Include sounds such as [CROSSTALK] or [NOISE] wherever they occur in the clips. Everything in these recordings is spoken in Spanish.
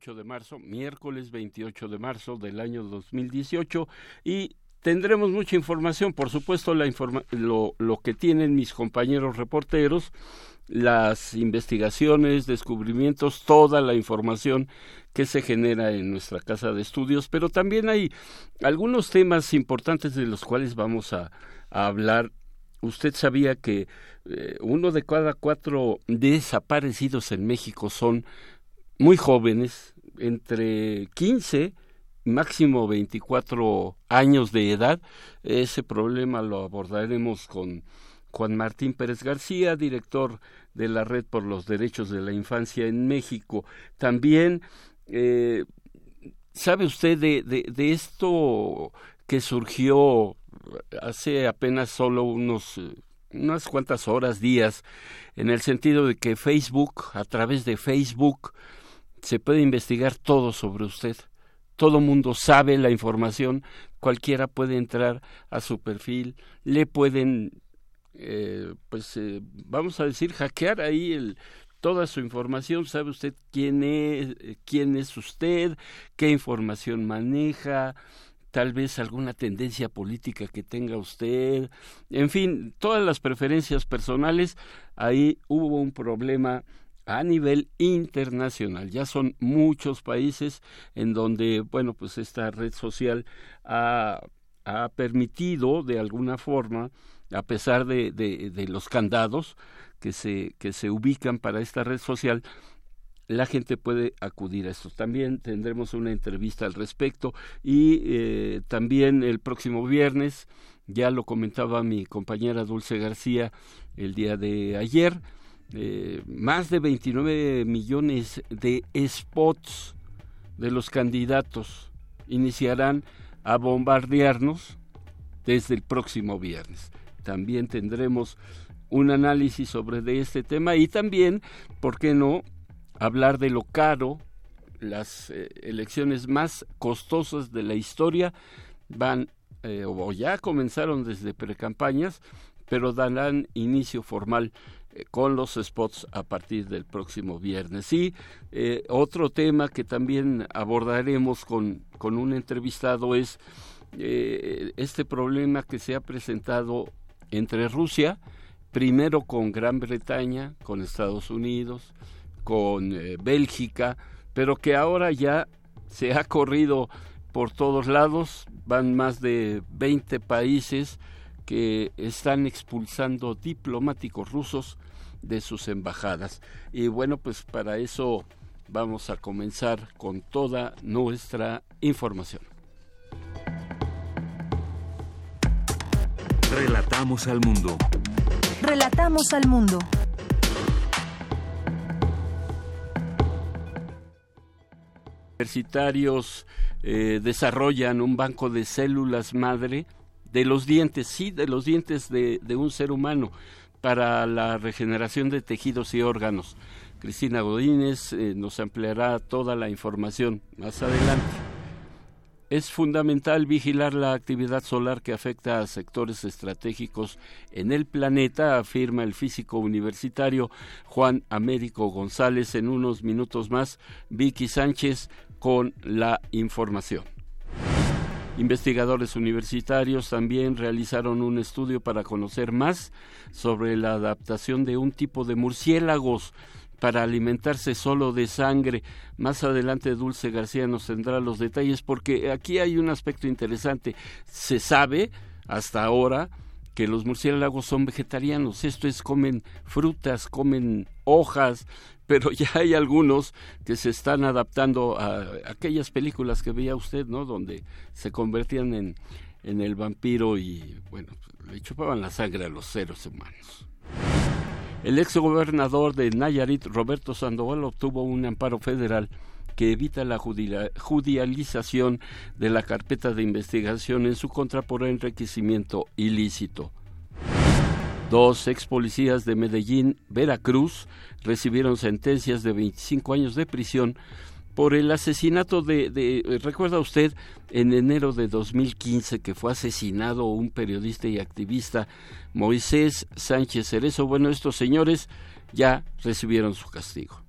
28 de marzo, miércoles 28 de marzo del año 2018 y tendremos mucha información, por supuesto la lo, lo que tienen mis compañeros reporteros, las investigaciones, descubrimientos, toda la información que se genera en nuestra casa de estudios, pero también hay algunos temas importantes de los cuales vamos a, hablar. Usted sabía que eh, uno de cada cuatro desaparecidos en México son muy jóvenes, entre 15 máximo 24 años de edad. Ese problema lo abordaremos con Juan Martín Pérez García, director de la Red por los Derechos de la Infancia en México. También, eh, ¿sabe usted de, de, de, esto que surgió hace apenas solo unos unas cuantas horas, días, en el sentido de que Facebook, a través de Facebook, se puede investigar todo sobre usted. Todo mundo sabe la información, cualquiera puede entrar a su perfil, le pueden, eh, pues, eh, vamos a decir, hackear ahí el, toda su información, sabe usted quién es, quién es usted, qué información maneja, tal vez alguna tendencia política que tenga usted, en fin, todas las preferencias personales, ahí hubo un problema a nivel internacional. Ya son muchos países en donde, bueno, pues esta red social ha, ha permitido de alguna forma, a pesar de, de, los candados que se, que se ubican para esta red social, la gente puede acudir a esto. También tendremos una entrevista al respecto y eh, también el próximo viernes, ya lo comentaba mi compañera Dulce García el día de ayer, eh, más de 29 millones de spots de los candidatos iniciarán a bombardearnos desde el próximo viernes. También tendremos un análisis sobre de este tema y también, ¿por qué no?, hablar de lo caro, las eh, elecciones más costosas de la historia van eh, o ya comenzaron desde precampañas, pero darán inicio formal con los spots a partir del próximo viernes. Y eh, otro tema que también abordaremos con, con un entrevistado es eh, este problema que se ha presentado entre Rusia, primero con Gran Bretaña, con Estados Unidos, con Bélgica, pero que ahora ya se ha corrido por todos lados, van más de 20 países que están expulsando diplomáticos rusos de sus embajadas. Y bueno, pues para eso vamos a comenzar con toda nuestra información. Relatamos al mundo. Relatamos al mundo. Universitarios eh, desarrollan un banco de células madre de los dientes, sí, de los dientes de, de un ser humano para la regeneración de tejidos y órganos. Cristina Godínez eh, nos ampliará toda la información más adelante. Es fundamental vigilar la actividad solar que afecta a sectores estratégicos en el planeta, afirma el físico universitario Juan Américo González. En unos minutos más, Vicky Sánchez con la información. Investigadores universitarios también realizaron un estudio para conocer más sobre la adaptación de un tipo de murciélagos para alimentarse solo de sangre. Más adelante Dulce García nos tendrá los detalles porque aquí hay un aspecto interesante. Se sabe hasta ahora que los murciélagos son vegetarianos, esto es comen frutas, comen hojas, pero ya hay algunos que se están adaptando a aquellas películas que veía usted, ¿no? Donde se convertían en, en el vampiro y bueno, le chupaban la sangre a los seres humanos. El ex gobernador de Nayarit, Roberto Sandoval, obtuvo un amparo federal que evita la judicialización de la carpeta de investigación en su contra por enriquecimiento ilícito. Dos ex policías de Medellín, Veracruz, recibieron sentencias de 25 años de prisión por el asesinato de, recuerda usted, en enero de 2015 que fue asesinado un periodista y activista, Moisés Sánchez Cerezo. Bueno, estos señores ya recibieron su castigo.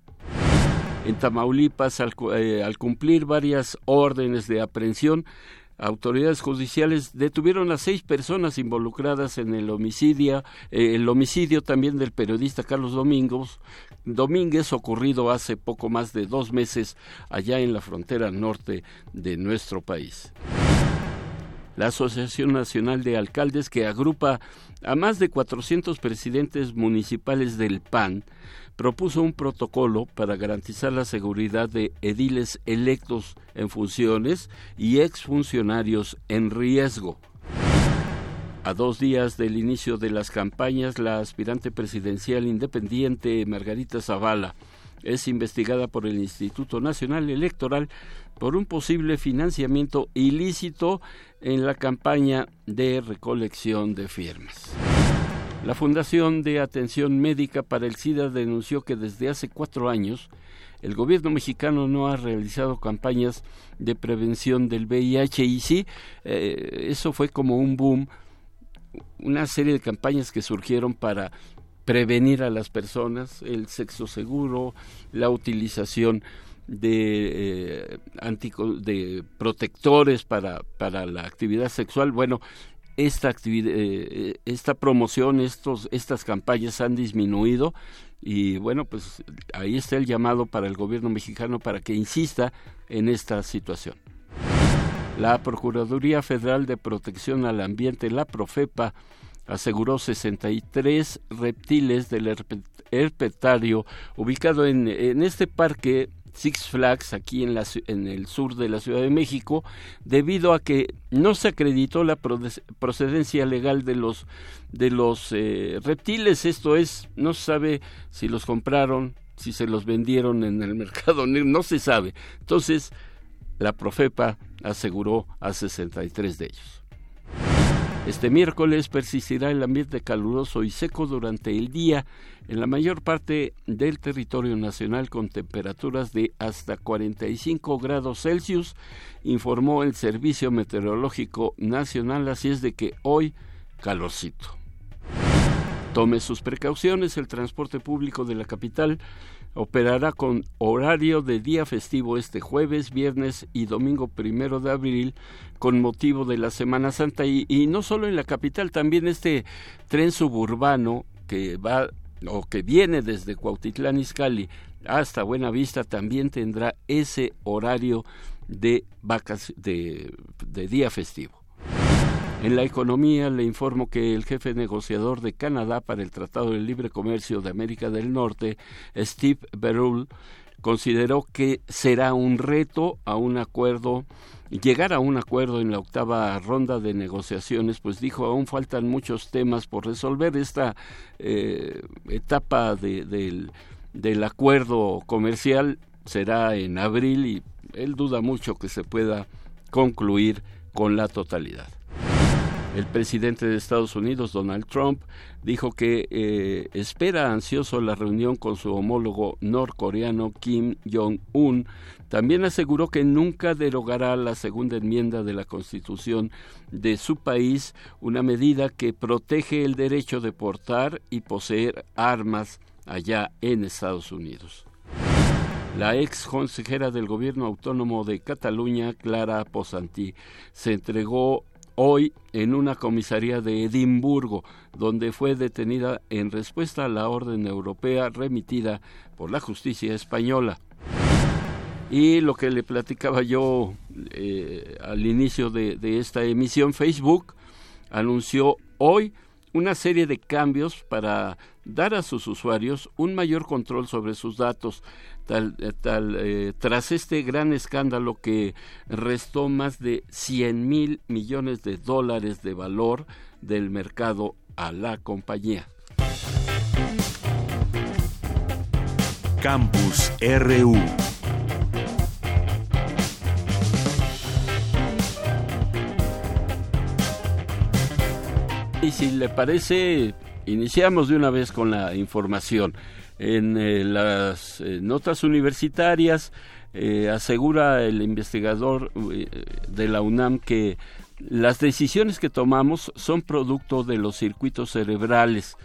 En Tamaulipas, al, eh, al cumplir varias órdenes de aprehensión, autoridades judiciales detuvieron a seis personas involucradas en el homicidio, eh, el homicidio también del periodista Carlos Domingos, Domínguez, ocurrido hace poco más de dos meses allá en la frontera norte de nuestro país. La Asociación Nacional de Alcaldes, que agrupa a más de 400 presidentes municipales del PAN, propuso un protocolo para garantizar la seguridad de ediles electos en funciones y exfuncionarios en riesgo. A dos días del inicio de las campañas, la aspirante presidencial independiente Margarita Zavala es investigada por el Instituto Nacional Electoral por un posible financiamiento ilícito en la campaña de recolección de firmas. La Fundación de Atención Médica para el SIDA denunció que desde hace cuatro años el gobierno mexicano no ha realizado campañas de prevención del VIH y sí, eh, eso fue como un boom, una serie de campañas que surgieron para prevenir a las personas, el sexo seguro, la utilización de, eh, de protectores para, para la actividad sexual. Bueno, esta actividad, eh, esta promoción, estos, estas campañas han disminuido y bueno, pues ahí está el llamado para el gobierno mexicano para que insista en esta situación. La Procuraduría Federal de Protección al Ambiente, la Profepa, aseguró 63 reptiles del herpetario ubicado en, en este parque Six Flags aquí en, la, en, el sur de la Ciudad de México debido a que no se acreditó la procedencia legal de los de los eh, reptiles. Esto es no se sabe si los compraron si se los vendieron en el [LAUGHS] mercado no se sabe. Entonces la Profepa aseguró a 63 de ellos este miércoles persistirá el ambiente caluroso y seco durante el día en la mayor parte del territorio nacional con temperaturas de hasta 45 grados Celsius, informó el Servicio Meteorológico Nacional, así es de que hoy calorcito. Tome sus precauciones, el transporte público de la capital operará con horario de día festivo este jueves, viernes y domingo primero de abril con motivo de la Semana Santa y, no solo en la capital, también este tren suburbano que va o que viene desde Cuautitlán Izcalli hasta Buenavista también tendrá ese horario de, vacas, de día festivo. En la economía le informo que el jefe negociador de Canadá para el Tratado de Libre Comercio de América del Norte, Steve Berull, consideró que será un reto a un acuerdo llegar a un acuerdo en la octava ronda de negociaciones, pues dijo aún faltan muchos temas por resolver esta eh, etapa del, del acuerdo comercial será en abril y él duda mucho que se pueda concluir con la totalidad. El presidente de Estados Unidos, Donald Trump, dijo que eh, espera ansioso la reunión con su homólogo norcoreano Kim Jong-un. También aseguró que nunca derogará la segunda enmienda de la Constitución de su país, una medida que protege el derecho de portar y poseer armas allá en Estados Unidos. La ex consejera del gobierno autónomo de Cataluña, Clara Posantí, se entregó hoy en una comisaría de Edimburgo, donde fue detenida en respuesta a la orden europea remitida por la justicia española. Y lo que le platicaba yo eh, al inicio de, de esta emisión, Facebook anunció hoy una serie de cambios para dar a sus usuarios un mayor control sobre sus datos, tal, eh, tal eh, tras este gran escándalo que restó más de 100 mil millones de dólares de valor del mercado a la compañía. Campus RU Y si le parece, iniciamos de una vez con la información. En eh, las eh, notas universitarias eh, asegura el investigador de la UNAM que las decisiones que tomamos son producto de los circuitos cerebrales.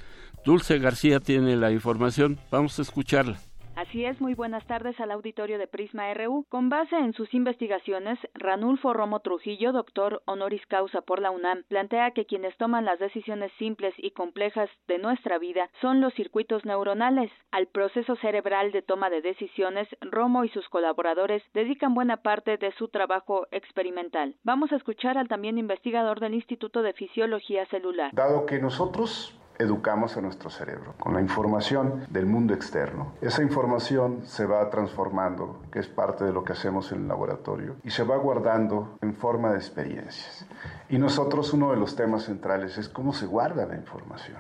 Dulce García tiene la información, vamos a escucharla. Así es, muy buenas tardes al auditorio de Prisma RU. Con base en sus investigaciones, Ranulfo Romo Trujillo, doctor honoris causa por la UNAM, plantea que quienes toman las decisiones simples y complejas de nuestra vida son los circuitos neuronales. Al proceso cerebral de toma de decisiones, Romo y sus colaboradores dedican buena parte de su trabajo experimental. Vamos a escuchar al también investigador del Instituto de Fisiología Celular. Dado que nosotros educamos a nuestro cerebro con la información del mundo externo. Esa información se va transformando, que es parte de lo que hacemos en el laboratorio, y se va guardando en forma de experiencias. Y nosotros uno de los temas centrales es cómo se guarda la información,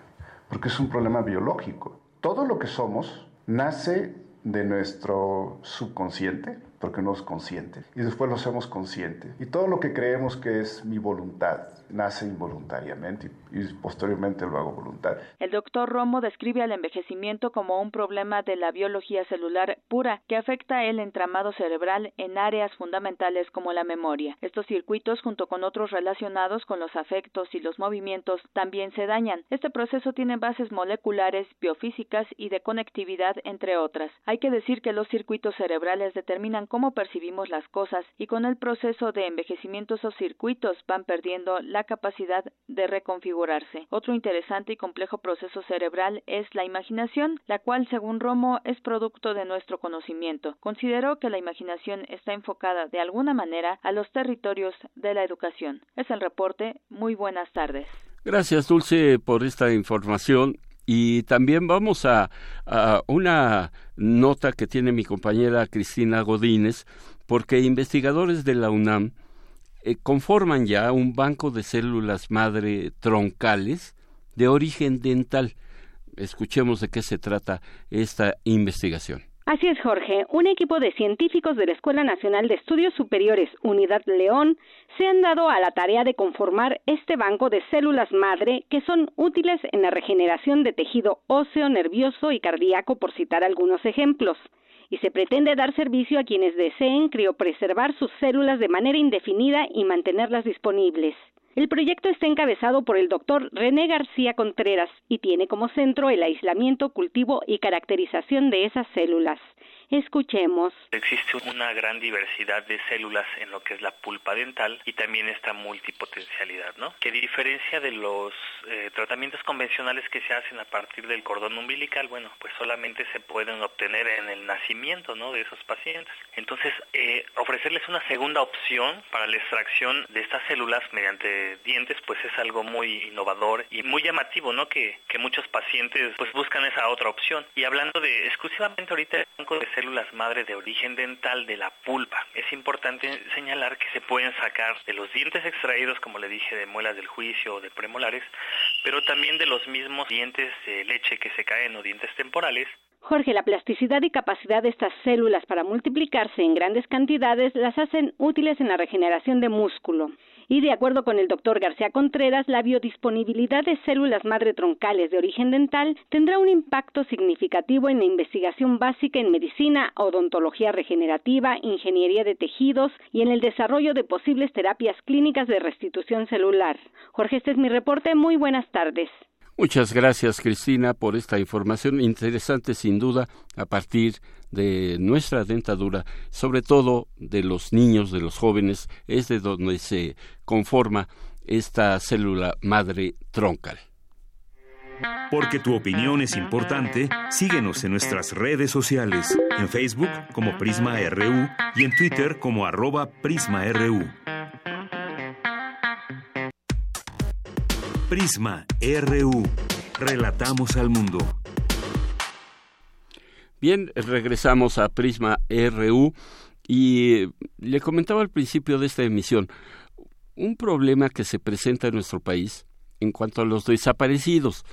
porque es un problema biológico. Todo lo que somos nace de nuestro subconsciente, porque no es consciente, y después lo hacemos consciente. Y todo lo que creemos que es mi voluntad nace involuntariamente y, posteriormente lo hago voluntario. El doctor Romo describe al envejecimiento como un problema de la biología celular pura que afecta el entramado cerebral en áreas fundamentales como la memoria. Estos circuitos, junto con otros relacionados con los afectos y los movimientos, también se dañan. Este proceso tiene bases moleculares, biofísicas y de conectividad, entre otras. Hay que decir que los circuitos cerebrales determinan cómo percibimos las cosas y con el proceso de envejecimiento esos circuitos van perdiendo la capacidad de reconfigurarse. Otro interesante y complejo proceso cerebral es la imaginación, la cual según Romo es producto de nuestro conocimiento. Consideró que la imaginación está enfocada de alguna manera a los territorios de la educación. Es el reporte. Muy buenas tardes. Gracias, Dulce, por esta información. Y también vamos a, una nota que tiene mi compañera Cristina Godínez, porque investigadores de la UNAM eh, conforman ya un banco de células madre troncales de origen dental. Escuchemos de qué se trata esta investigación. Así es, Jorge. Un equipo de científicos de la Escuela Nacional de Estudios Superiores Unidad León se han dado a la tarea de conformar este banco de células madre que son útiles en la regeneración de tejido óseo, nervioso y cardíaco, por citar algunos ejemplos. Y se pretende dar servicio a quienes deseen criopreservar sus células de manera indefinida y mantenerlas disponibles. El proyecto está encabezado por el doctor René García Contreras y tiene como centro el aislamiento, cultivo y caracterización de esas células. Escuchemos. Existe una gran diversidad de células en lo que es la pulpa dental y también esta multipotencialidad, ¿no? Que diferencia de los eh, tratamientos convencionales que se hacen a partir del cordón umbilical, bueno, pues solamente se pueden obtener en el nacimiento, ¿no? De esos pacientes. Entonces, eh, ofrecerles una segunda opción para la extracción de estas células mediante dientes, pues es algo muy innovador y muy llamativo, ¿no? Que, que muchos pacientes pues buscan esa otra opción. Y hablando de exclusivamente ahorita el banco de células madre de origen dental de la pulpa. Es importante señalar que se pueden sacar de los dientes extraídos, como le dije, de muelas del juicio o de premolares, pero también de los mismos dientes de leche que se caen o dientes temporales. Jorge, la plasticidad y capacidad de estas células para multiplicarse en grandes cantidades las hacen útiles en la regeneración de músculo y de acuerdo con el doctor García Contreras, la biodisponibilidad de células madre troncales de origen dental tendrá un impacto significativo en la investigación básica en medicina, odontología regenerativa, ingeniería de tejidos y en el desarrollo de posibles terapias clínicas de restitución celular. Jorge, este es mi reporte. Muy buenas tardes. Muchas gracias, Cristina, por esta información interesante, sin duda, a partir de nuestra dentadura, sobre todo de los niños, de los jóvenes, es de donde se conforma esta célula madre troncal. Porque tu opinión es importante, síguenos en nuestras redes sociales, en Facebook como Prisma RU y en Twitter como arroba PrismaRU. Prisma RU. Relatamos al mundo. Bien, regresamos a Prisma RU y le comentaba al principio de esta emisión un problema que se presenta en nuestro país en cuanto a los desaparecidos,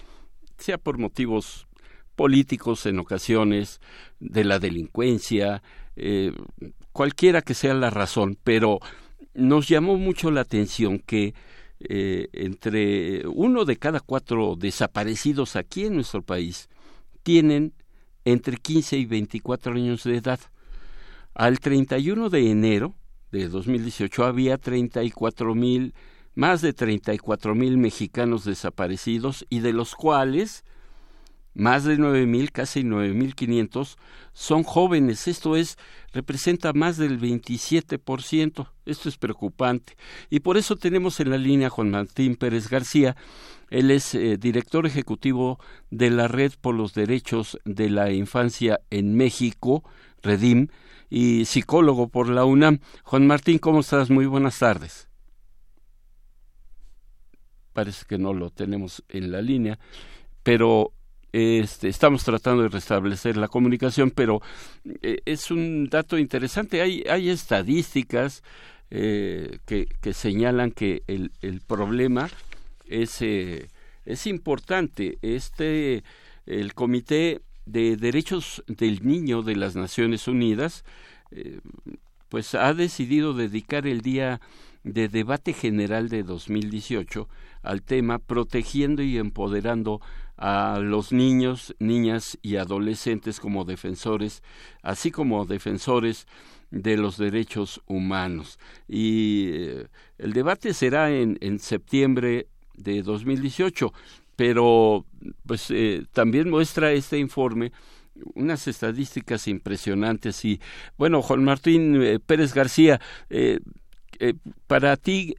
sea por motivos políticos en ocasiones, de la delincuencia, eh, cualquiera que sea la razón, pero nos llamó mucho la atención que eh, entre uno de cada cuatro desaparecidos aquí en nuestro país tienen entre 15 y 24 años de edad. Al 31 de enero de 2018 había 34 mil, más de 34 mil mexicanos desaparecidos y de los cuales más de 9.000, casi 9.500, son jóvenes. Esto es, representa más del 27%. Esto es preocupante. Y por eso tenemos en la línea Juan Martín Pérez García. Él es eh, director ejecutivo de la Red por los Derechos de la Infancia en México, Redim, y psicólogo por la UNAM. Juan Martín, ¿cómo estás? Muy buenas tardes. Parece que no lo tenemos en la línea, pero este, estamos tratando de restablecer la comunicación, pero eh, es un dato interesante. Hay, hay estadísticas eh, que, que, señalan que el, el problema es, eh, es importante. Este, el Comité de Derechos del Niño de las Naciones Unidas, pues ha decidido dedicar el día de debate general de 2018 al tema protegiendo y empoderando a los niños, niñas y adolescentes como defensores, así como defensores de los derechos humanos. Y eh, el debate será en, en septiembre de 2018, pero pues eh, también muestra este informe unas estadísticas impresionantes y bueno Juan Martín eh, Pérez García para ti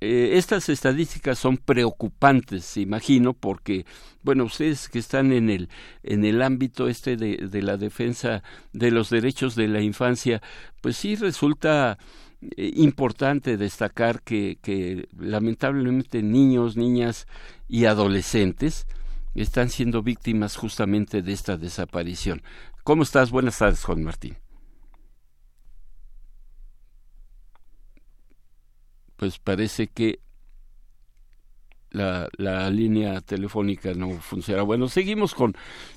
eh, estas estadísticas son preocupantes, imagino, porque, bueno, ustedes que están en el, en el ámbito este de, de la defensa de los derechos de la infancia, pues sí resulta eh, importante destacar que, que lamentablemente niños, niñas y adolescentes están siendo víctimas justamente de esta desaparición. ¿Cómo estás? Buenas tardes, Juan Martín. Pues parece que la, la línea telefónica no funciona. Bueno, seguimos con,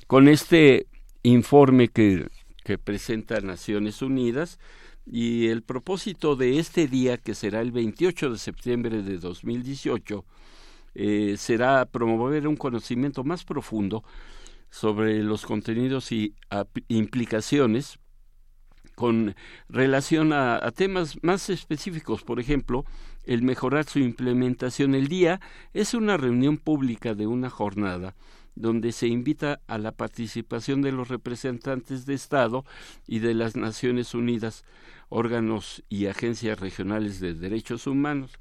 con este informe que, que presenta Naciones Unidas y el propósito de este día, que será el 28 de septiembre de 2018, eh, será promover un conocimiento más profundo sobre los contenidos y implicaciones con relación a, temas más específicos, por ejemplo, el mejorar su implementación. El día es una reunión pública de una jornada donde se invita a la participación de los representantes de Estado y de las Naciones Unidas, órganos y agencias regionales de derechos humanos.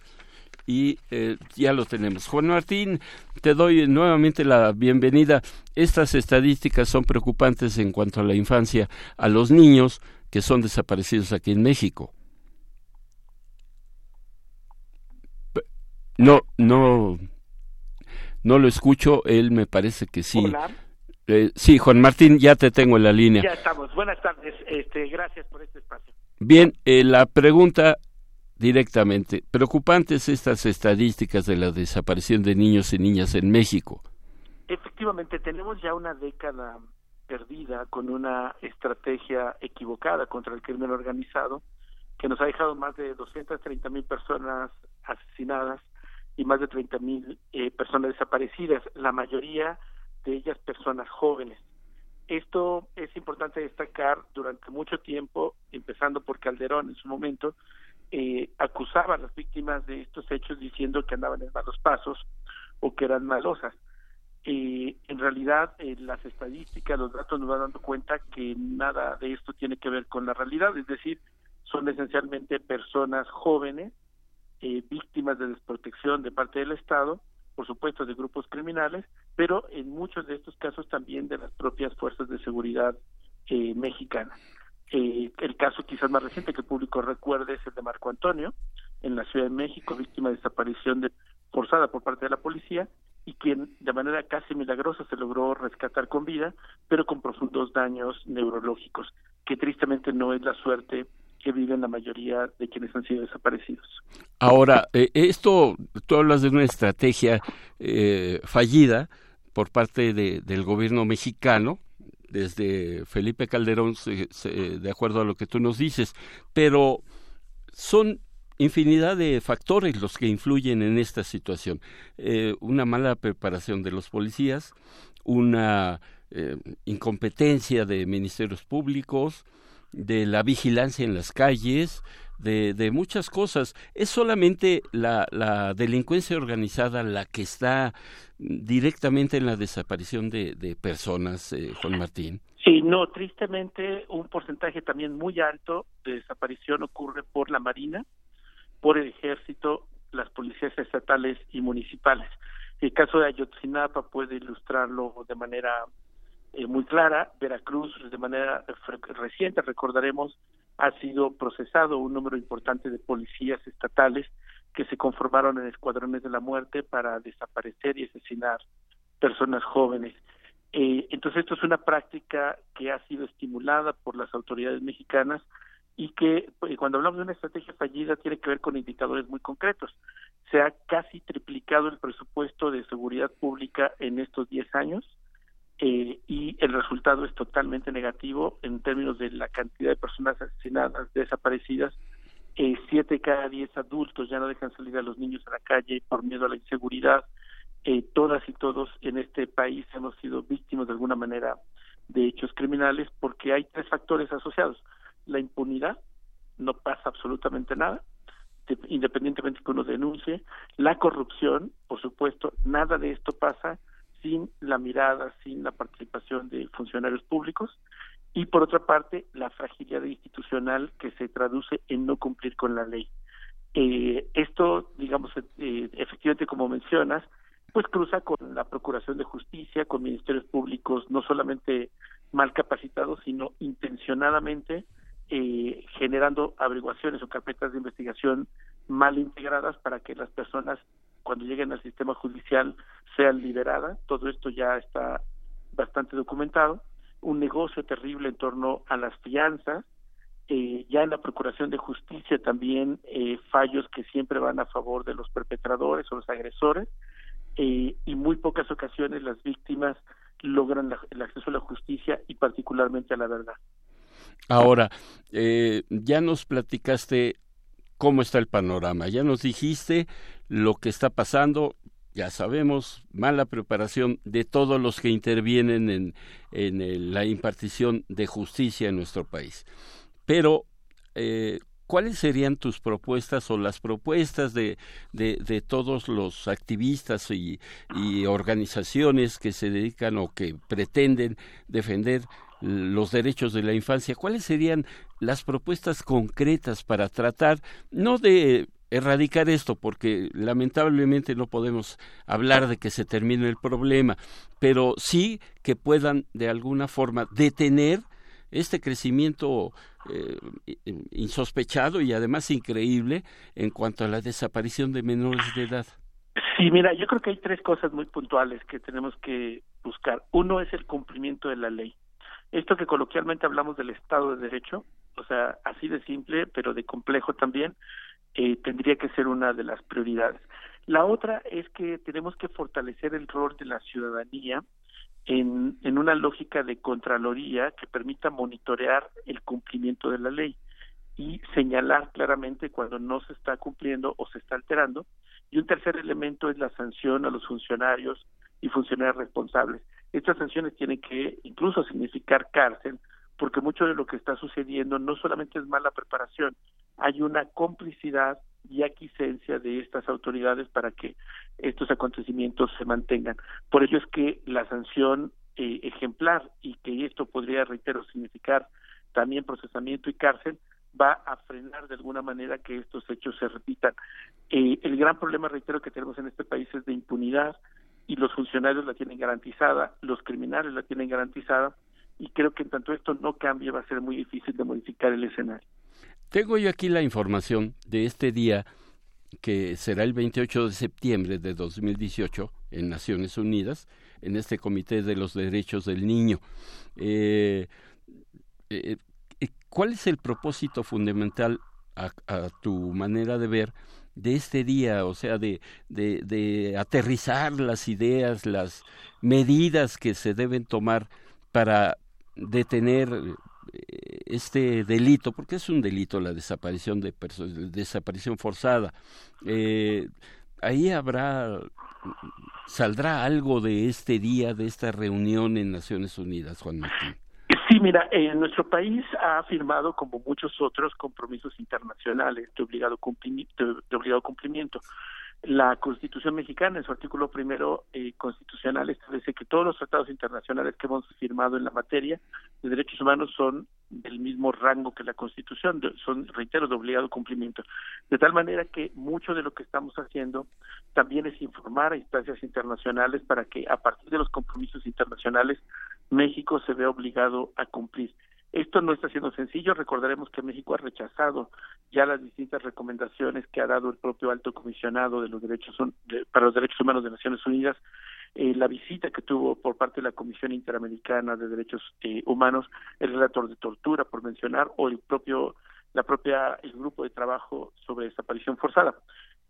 Y eh, ya lo tenemos. Juan Martín, te doy nuevamente la bienvenida. Estas estadísticas son preocupantes en cuanto a la infancia, a los niños, que son desaparecidos aquí en México. No, no, no lo escucho, él me parece que sí. Eh, sí, Juan Martín, ya te tengo en la línea. Ya estamos. Buenas tardes. Este, gracias por este espacio. Bien, eh, la pregunta directamente. Preocupantes estas estadísticas de la desaparición de niños y niñas en México. Efectivamente, tenemos ya una década perdida con una estrategia equivocada contra el crimen organizado que nos ha dejado más de 230 mil personas asesinadas y más de 30 mil eh, personas desaparecidas, la mayoría de ellas personas jóvenes. Esto es importante destacar durante mucho tiempo, empezando por Calderón en su momento, eh, acusaba a las víctimas de estos hechos diciendo que andaban en malos pasos o que eran malosas eh, en realidad eh, las estadísticas, los datos nos van dando cuenta que nada de esto tiene que ver con la realidad, es decir, son esencialmente personas jóvenes, eh, víctimas de desprotección de parte del Estado, por supuesto de grupos criminales, pero en muchos de estos casos también de las propias fuerzas de seguridad eh, mexicanas. Eh, el caso quizás más reciente que el público recuerde es el de Marco Antonio, en la Ciudad de México, víctima de desaparición de, forzada por parte de la policía, y quien de manera casi milagrosa se logró rescatar con vida, pero con profundos daños neurológicos, que tristemente no es la suerte que viven la mayoría de quienes han sido desaparecidos. Ahora, eh, esto, tú hablas de una estrategia eh, fallida por parte de, del gobierno mexicano, desde Felipe Calderón, de acuerdo a lo que tú nos dices, pero son infinidad de factores los que influyen en esta situación. Eh, una mala preparación de los policías, una eh, incompetencia de ministerios públicos, de la vigilancia en las calles, de, de muchas cosas. Es solamente la, la, delincuencia organizada la que está directamente en la desaparición de, de personas, eh, Juan Martín. Sí, no, tristemente un porcentaje también muy alto de desaparición ocurre por la Marina, por el ejército, las policías estatales y municipales. El caso de Ayotzinapa puede ilustrarlo de manera eh, muy clara. Veracruz, de manera reciente, recordaremos, ha sido procesado un número importante de policías estatales que se conformaron en escuadrones de la muerte para desaparecer y asesinar personas jóvenes. Eh, entonces, esto es una práctica que ha sido estimulada por las autoridades mexicanas y que pues, cuando hablamos de una estrategia fallida tiene que ver con indicadores muy concretos. Se ha casi triplicado el presupuesto de seguridad pública en estos 10 años eh, y el resultado es totalmente negativo en términos de la cantidad de personas asesinadas, desaparecidas. Eh, siete cada diez adultos ya no dejan salir a los niños a la calle por miedo a la inseguridad. Eh, todas y todos en este país hemos sido víctimas de alguna manera de hechos criminales porque hay tres factores asociados la impunidad, no pasa absolutamente nada, independientemente que uno denuncie, la corrupción, por supuesto, nada de esto pasa sin la mirada, sin la participación de funcionarios públicos, y por otra parte, la fragilidad institucional que se traduce en no cumplir con la ley. Eh, esto, digamos, eh, efectivamente, como mencionas, pues cruza con la Procuración de Justicia, con ministerios públicos no solamente mal capacitados, sino intencionadamente eh, generando averiguaciones o carpetas de investigación mal integradas para que las personas cuando lleguen al sistema judicial sean liberadas. Todo esto ya está bastante documentado. Un negocio terrible en torno a las fianzas. Eh, ya en la Procuración de Justicia también eh, fallos que siempre van a favor de los perpetradores o los agresores eh, y muy pocas ocasiones las víctimas logran el acceso a la justicia y particularmente a la verdad. Ahora, eh, ya nos platicaste cómo está el panorama, ya nos dijiste lo que está pasando, ya sabemos, mala preparación de todos los que intervienen en, en la impartición de justicia en nuestro país. Pero, eh, ¿cuáles serían tus propuestas o las propuestas de, todos los activistas y, y, organizaciones que se dedican o que pretenden defender los derechos de la infancia, ¿cuáles serían las propuestas concretas para tratar, no de erradicar esto, porque lamentablemente no podemos hablar de que se termine el problema, pero sí que puedan de alguna forma detener este crecimiento eh, insospechado y además increíble en cuanto a la desaparición de menores de edad. Sí, mira, yo creo que hay tres cosas muy puntuales que tenemos que buscar. Uno es el cumplimiento de la ley. Esto que coloquialmente hablamos del Estado de Derecho, o sea, así de simple, pero de complejo también, eh, tendría que ser una de las prioridades. La otra es que tenemos que fortalecer el rol de la ciudadanía en, una lógica de contraloría que permita monitorear el cumplimiento de la ley y señalar claramente cuando no se está cumpliendo o se está alterando. Y un tercer elemento es la sanción a los funcionarios y funcionarios responsables. Estas sanciones tienen que incluso significar cárcel, porque mucho de lo que está sucediendo no solamente es mala preparación, hay una complicidad y aquiescencia de estas autoridades para que estos acontecimientos se mantengan. Por ello es que la sanción eh, ejemplar y que esto podría, reitero, significar también procesamiento y cárcel, va a frenar de alguna manera que estos hechos se repitan. Eh, el gran problema, reitero, que tenemos en este país es de impunidad, y los funcionarios la tienen garantizada, los criminales la tienen garantizada y creo que en tanto esto no cambie va a ser muy difícil de modificar el escenario. Tengo yo aquí la información de este día que será el 28 de septiembre de 2018, en Naciones Unidas, en este Comité de los Derechos del Niño. Eh, eh, eh, ¿Cuál es el propósito fundamental a, tu manera de ver de este día, o sea, de, de, aterrizar las ideas, las medidas que se deben tomar para detener este delito, porque es un delito la desaparición de personas, desaparición forzada. Eh, ahí habrá, saldrá algo de este día, de esta reunión en Naciones Unidas, Juan Martín. Sí, mira, eh, nuestro país ha firmado, como muchos otros, compromisos internacionales de obligado, de obligado cumplimiento. La Constitución mexicana, en su artículo primero eh, constitucional, establece que todos los tratados internacionales que hemos firmado en la materia de derechos humanos son del mismo rango que la Constitución, son, reitero, de obligado cumplimiento. De tal manera que mucho de lo que estamos haciendo también es informar a instancias internacionales para que a partir de los compromisos internacionales México se vea obligado a cumplir. Esto no está siendo sencillo. Recordaremos que México ha rechazado ya las distintas recomendaciones que ha dado el propio alto comisionado de los derechos para los derechos humanos de Naciones Unidas. Eh, la visita que tuvo por parte de la Comisión Interamericana de Derechos eh, Humanos, el relator de tortura, por mencionar, o el propio la propia el grupo de trabajo sobre desaparición forzada.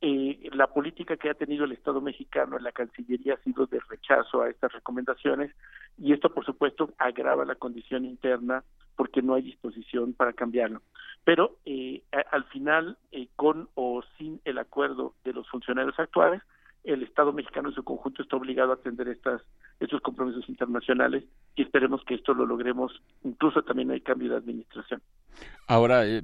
Eh, la política que ha tenido el Estado mexicano en la Cancillería ha sido de rechazo a estas recomendaciones y esto, por supuesto, agrava la condición interna porque no hay disposición para cambiarlo. Pero eh, al final, eh, con o sin el acuerdo de los funcionarios actuales, el Estado mexicano en su conjunto está obligado a atender estas, estos compromisos internacionales y esperemos que esto lo logremos, incluso también hay cambio de administración. Ahora, eh,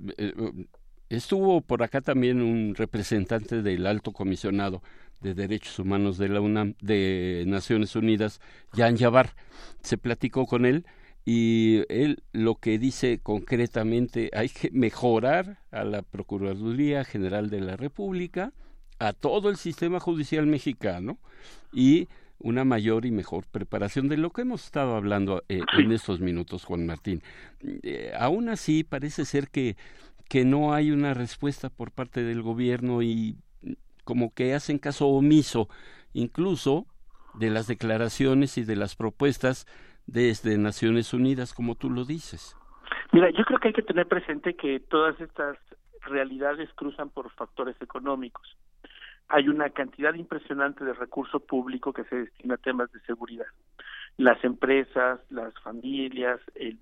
estuvo por acá también un representante del alto comisionado de Derechos Humanos de la UNAM, de Naciones Unidas, Jan Yavar. Se platicó con él y él lo que dice concretamente hay que mejorar a la Procuraduría General de la República, a todo el sistema judicial mexicano y una mayor y mejor preparación de lo que hemos estado hablando eh, en estos minutos, Juan Martín. Eh, aún así, parece ser que, que no hay una respuesta por parte del gobierno y como que hacen caso omiso, incluso de las declaraciones y de las propuestas desde Naciones Unidas, como tú lo dices. Mira, yo creo que hay que tener presente que todas estas realidades cruzan por factores económicos. Hay una cantidad impresionante de recurso público que se destina a temas de seguridad. Las empresas, las familias, el,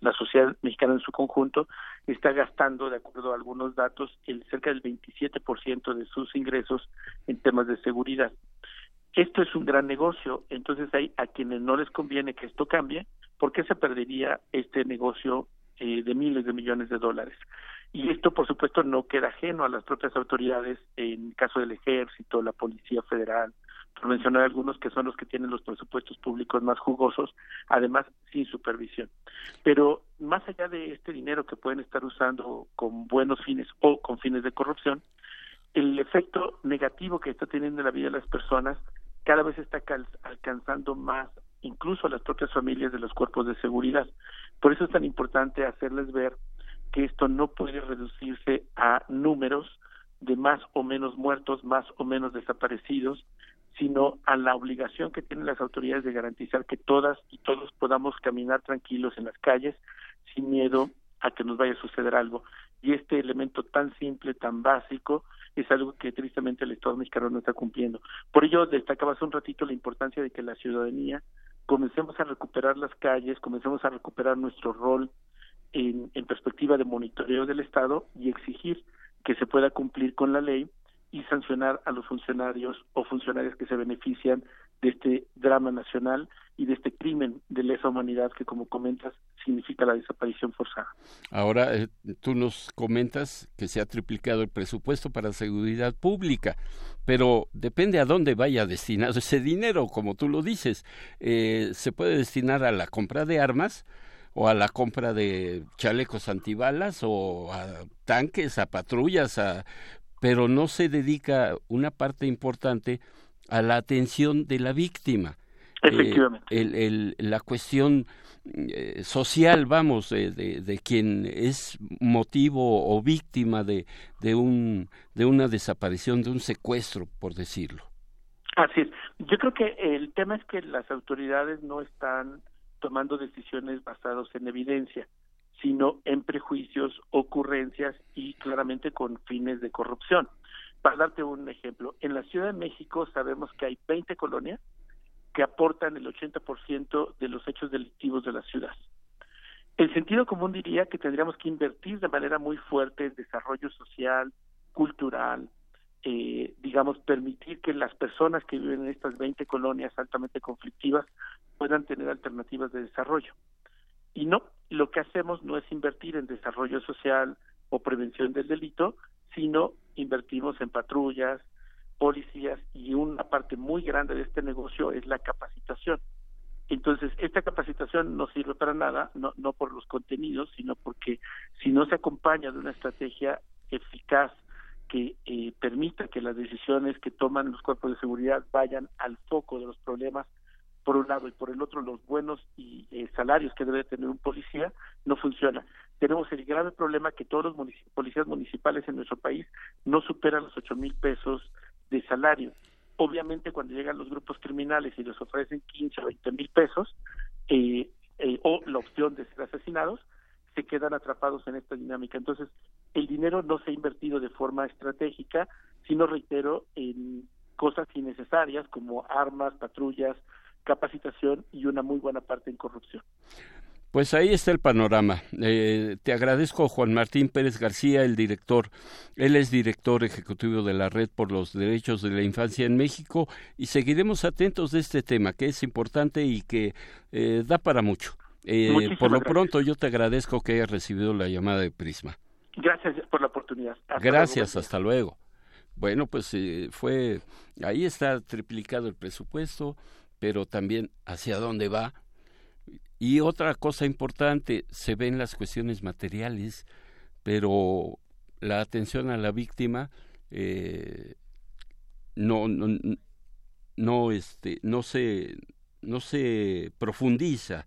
la sociedad mexicana en su conjunto está gastando, de acuerdo a algunos datos, el cerca del 27% de sus ingresos en temas de seguridad esto es un gran negocio, entonces hay a quienes no les conviene que esto cambie, porque se perdería este negocio eh, de miles de millones de dólares. Y esto, por supuesto, no queda ajeno a las propias autoridades, en caso del ejército, la Policía Federal, por mencionar algunos que son los que tienen los presupuestos públicos más jugosos, además sin supervisión. Pero más allá de este dinero que pueden estar usando con buenos fines o con fines de corrupción, el efecto negativo que está teniendo en la vida de las personas cada vez está alcanzando más incluso a las propias familias de los cuerpos de seguridad. Por eso es tan importante hacerles ver que esto no puede reducirse a números de más o menos muertos, más o menos desaparecidos, sino a la obligación que tienen las autoridades de garantizar que todas y todos podamos caminar tranquilos en las calles sin miedo a que nos vaya a suceder algo. Y este elemento tan simple, tan básico, es algo que tristemente el Estado mexicano no está cumpliendo. Por ello, destacaba hace un ratito la importancia de que la ciudadanía comencemos a recuperar las calles, comencemos a recuperar nuestro rol en, perspectiva de monitoreo del Estado y exigir que se pueda cumplir con la ley y sancionar a los funcionarios o funcionarias que se benefician de este drama nacional y de este crimen de lesa humanidad que, como comentas, significa la desaparición forzada. Ahora, eh, tú nos comentas que se ha triplicado el presupuesto para seguridad pública, pero depende a dónde vaya destinado ese dinero, como tú lo dices. Eh, se puede destinar a la compra de armas, o a la compra de chalecos antibalas o a tanques, a patrullas, a pero no se dedica una parte importante a la atención de la víctima. Eh, Efectivamente. el, la cuestión eh, social, vamos, de, de, quien es motivo o víctima de, de, un, de una desaparición, de un secuestro, por decirlo. Así es. Yo creo que el tema es que las autoridades no están tomando decisiones basadas en evidencia, sino en prejuicios, ocurrencias y claramente con fines de corrupción. Para darte un ejemplo, en la Ciudad de México sabemos que hay 20 colonias que aportan el 80% de los hechos delictivos de la ciudad. El sentido común diría que tendríamos que invertir de manera muy fuerte en desarrollo social, cultural, eh, digamos, permitir que las personas que viven en estas 20 colonias altamente conflictivas puedan tener alternativas de desarrollo. Y no, lo que hacemos no es invertir en desarrollo social o prevención del delito, sino invertimos en patrullas, policías y una parte muy grande de este negocio es la capacitación. Entonces, esta capacitación no sirve para nada, no, no por los contenidos, sino porque si no se acompaña de una estrategia eficaz que eh, permita que las decisiones que toman los cuerpos de seguridad vayan al foco de los problemas por un lado y por el otro los buenos y eh, salarios que debe tener un policía no funciona. Tenemos el grave problema que todos los policías municipales en nuestro país no superan los ocho mil pesos de salario. Obviamente cuando llegan los grupos criminales y les ofrecen 15 o 20 mil pesos eh, o la opción de ser asesinados, se quedan atrapados en esta dinámica. Entonces, el dinero no se ha invertido de forma estratégica, sino, reitero, en cosas innecesarias como armas, patrullas, capacitación y una muy buena parte en corrupción. Pues ahí está el panorama. Eh, te agradezco, Juan Martín Pérez García, el director. Él es director ejecutivo de la Red por los Derechos de la Infancia en México y seguiremos atentos de este tema, que es importante y que eh, da para mucho. Eh, por lo pronto, yo te agradezco que hayas recibido la llamada de Prisma. Gracias por la oportunidad. Gracias, hasta luego. Bueno, pues eh, fue, ahí está triplicado el presupuesto, pero también hacia dónde va. Y otra cosa importante, se ven las cuestiones materiales, pero la atención a la víctima eh, no, no, no, este, no, se, no se profundiza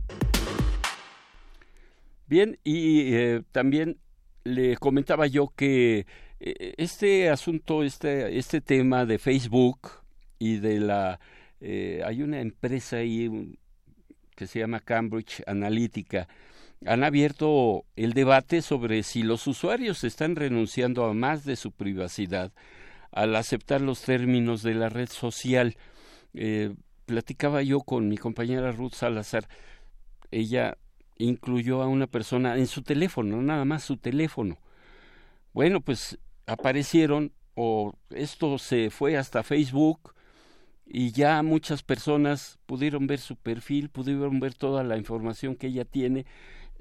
Bien, y eh, también le comentaba yo que eh, este asunto, este, este tema de Facebook y de la... Eh, hay una empresa ahí que se llama Cambridge Analytica, han abierto el debate sobre si los usuarios están renunciando a más de su privacidad al aceptar los términos de la red social. platicaba yo con mi compañera Ruth Salazar, ella incluyó a una persona en su teléfono, nada más su teléfono. Bueno, pues aparecieron o esto se fue hasta Facebook y ya muchas personas pudieron ver su perfil, pudieron ver toda la información que ella tiene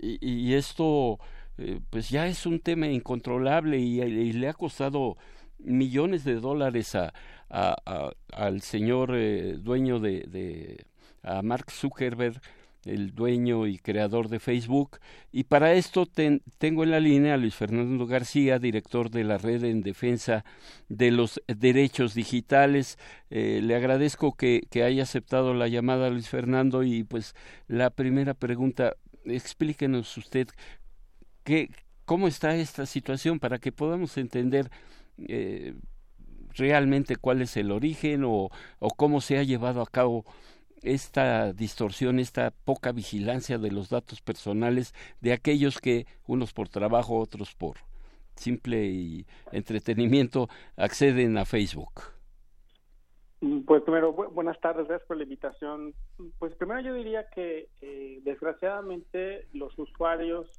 y, esto eh, pues ya es un tema incontrolable y, le ha costado millones de dólares a, al señor eh, dueño de, de a Mark Zuckerberg el dueño y creador de Facebook. Y para esto tengo en la línea a Luis Fernando García, director de la Red en Defensa de los Derechos Digitales. Eh, le agradezco que, que, haya aceptado la llamada, Luis Fernando. Y pues la primera pregunta, explíquenos usted qué, cómo está esta situación para que podamos entender. Eh, realmente cuál es el origen o, o cómo se ha llevado a cabo esta distorsión, esta poca vigilancia de los datos personales de aquellos que, unos por trabajo, otros por simple y entretenimiento, acceden a Facebook? Mm, pues primero, buenas tardes, gracias por la invitación. Pues primero yo diría que eh, desgraciadamente los usuarios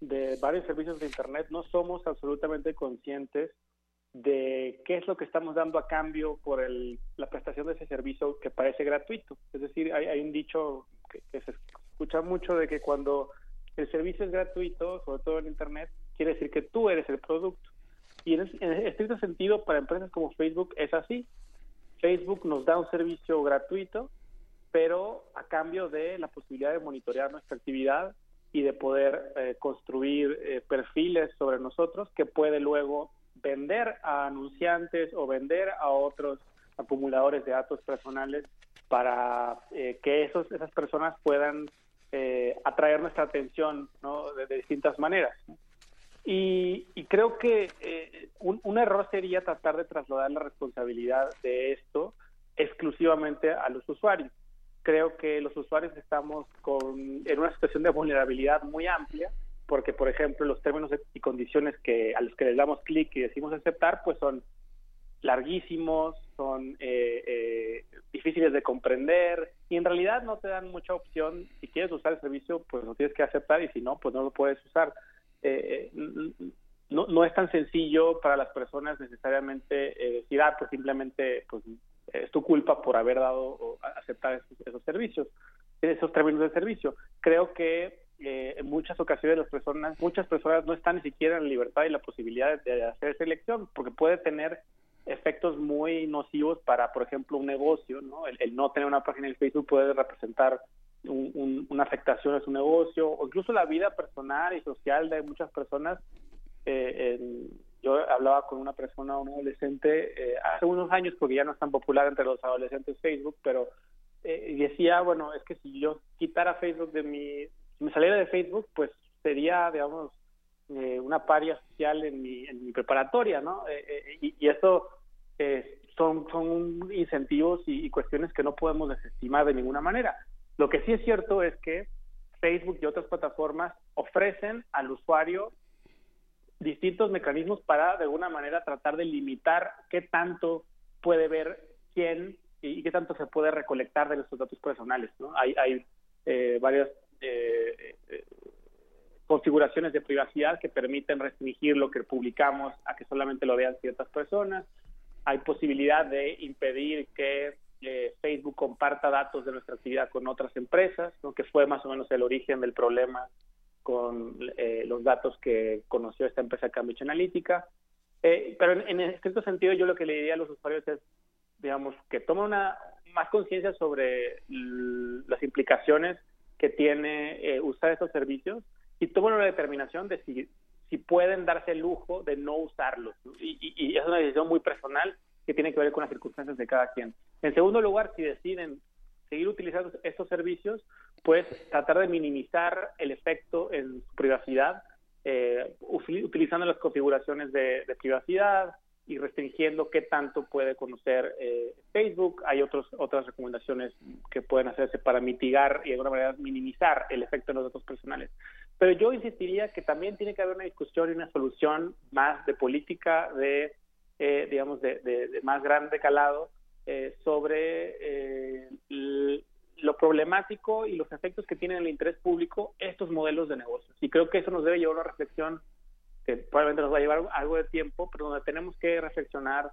de varios servicios de Internet no somos absolutamente conscientes de qué es lo que estamos dando a cambio por el, la prestación de ese servicio que parece gratuito. Es decir, hay, un dicho que, se escucha mucho de que cuando el servicio es gratuito, sobre todo en Internet, quiere decir que tú eres el producto. Y en, en estricto sentido, para empresas como Facebook es así. Facebook nos da un servicio gratuito pero a cambio de la posibilidad de monitorear nuestra actividad y de poder eh, construir eh, perfiles sobre nosotros que puede luego vender a anunciantes o vender a otros acumuladores de datos personales para eh, que esos, esas personas puedan atraer nuestra atención de, distintas maneras. Y, creo que un, un, error sería tratar de trasladar la responsabilidad de esto exclusivamente a los usuarios creo que los usuarios estamos con, en una situación de vulnerabilidad muy amplia, porque, por ejemplo, los términos y condiciones que a los que les damos clic y decimos aceptar, pues son larguísimos, son eh, eh, difíciles de comprender y en realidad no te dan mucha opción. Si quieres usar el servicio, pues lo tienes que aceptar y si no, pues no lo puedes usar. Eh, no, no es tan sencillo para las personas necesariamente decir, ah, pues simplemente pues es tu culpa por haber dado o aceptar esos, servicios, esos términos de servicio. Creo que eh, en muchas ocasiones las personas, muchas personas no están ni siquiera en libertad y la posibilidad de, hacer esa elección, porque puede tener efectos muy nocivos para, por ejemplo, un negocio, ¿no? El, no tener una página en Facebook puede representar una afectación a su negocio o incluso la vida personal y social de muchas personas eh, yo hablaba con una persona, un adolescente, eh, hace unos años, porque ya no es tan popular entre los adolescentes Facebook, pero eh, decía, bueno, es que si yo quitara Facebook de mi, me saliera de Facebook, pues sería, digamos, eh, una paria social en mi, en mi preparatoria, ¿no? y, y, eso son, son incentivos y, cuestiones que no podemos desestimar de ninguna manera. Lo que sí es cierto es que Facebook y otras plataformas ofrecen al usuario distintos mecanismos para de alguna manera tratar de limitar qué tanto puede ver quién y, qué tanto se puede recolectar de nuestros datos personales. ¿no? Hay, hay eh, varias eh, eh, configuraciones de privacidad que permiten restringir lo que publicamos a que solamente lo vean ciertas personas. Hay posibilidad de impedir que Facebook comparta datos de nuestra actividad con otras empresas, que fue más o menos el origen del problema con eh, los datos que conoció esta empresa Cambridge Analytica. Eh, pero en, en cierto sentido yo lo que le diría a los usuarios es, digamos, que tomen una más conciencia sobre las implicaciones que tiene eh, usar estos servicios y tomen una determinación de si, si pueden darse el lujo de no usarlos. Y, y, es una decisión muy personal que tiene que ver con las circunstancias de cada quien. En segundo lugar, si deciden seguir utilizando estos servicios, pues tratar de minimizar el efecto en su privacidad, eh, utilizando las configuraciones de, privacidad y restringiendo qué tanto puede conocer eh, Facebook. Hay otros, otras recomendaciones que pueden hacerse para mitigar y de alguna manera minimizar el efecto en los datos personales. Pero yo insistiría que también tiene que haber una discusión y una solución más de política, de, eh, digamos, de más grande calado, eh, sobre eh, lo problemático y los efectos que tienen en el interés público estos modelos de negocios. Y creo que eso nos debe llevar a una reflexión que probablemente nos va a llevar algo de tiempo, pero donde tenemos que reflexionar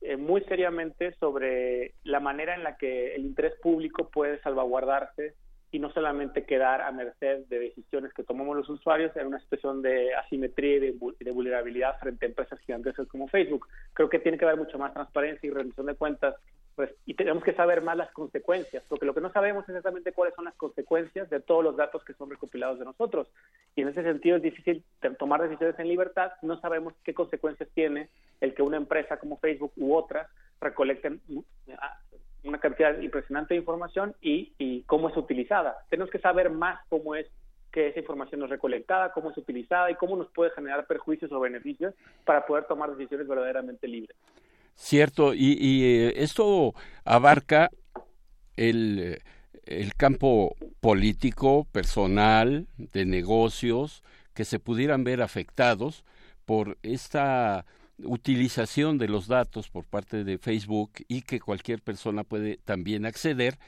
eh, muy seriamente sobre la manera en la que el interés público puede salvaguardarse y no solamente quedar a merced de decisiones que tomamos los usuarios en una situación de asimetría y de, vulnerabilidad frente a empresas gigantescas como Facebook. Creo que tiene que haber mucha más transparencia y rendición de cuentas pues, y tenemos que saber más las consecuencias, porque lo que no sabemos es exactamente cuáles son las consecuencias de todos los datos que son recopilados de nosotros. Y en ese sentido es difícil tomar decisiones en libertad, no sabemos qué consecuencias tiene el que una empresa como Facebook u otras recolecten una cantidad impresionante de información y, y cómo es utilizada. Tenemos que saber más cómo es que esa información es recolectada, cómo es utilizada y cómo nos puede generar perjuicios o beneficios para poder tomar decisiones verdaderamente libres. Cierto, y, y eh, esto abarca el, el campo político, personal, de negocios, que se pudieran ver afectados por esta utilización de los datos por parte de Facebook y que cualquier persona puede también acceder,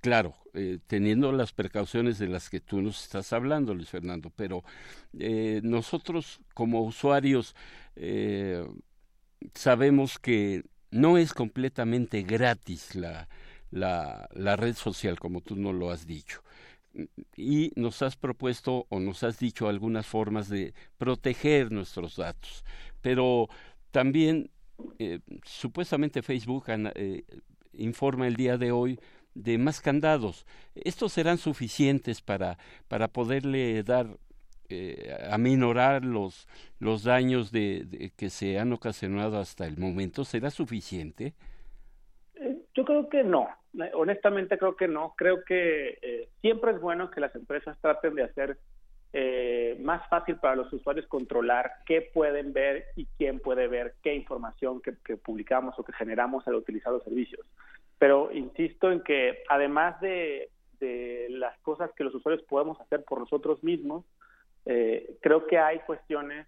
claro, eh, teniendo las precauciones de las que tú nos estás hablando, Luis Fernando, pero eh, nosotros como usuarios eh, sabemos que no es completamente gratis la, la, la red social, como tú nos lo has dicho y nos has propuesto o nos has dicho algunas formas de proteger nuestros datos pero también eh, supuestamente Facebook eh, informa el día de hoy de más candados. ¿Estos serán suficientes para, para poderle dar eh, aminorar los, los daños de, que se han ocasionado hasta el momento? ¿Será suficiente? Eh, yo creo que no. Honestamente creo que no. Creo que eh, siempre es bueno que las empresas traten de hacer eh, más fácil para los usuarios controlar qué pueden ver y quién puede ver qué información que, publicamos o que generamos al utilizar los servicios. Pero insisto en que además de, las cosas que los usuarios podemos hacer por nosotros mismos, eh, creo que hay cuestiones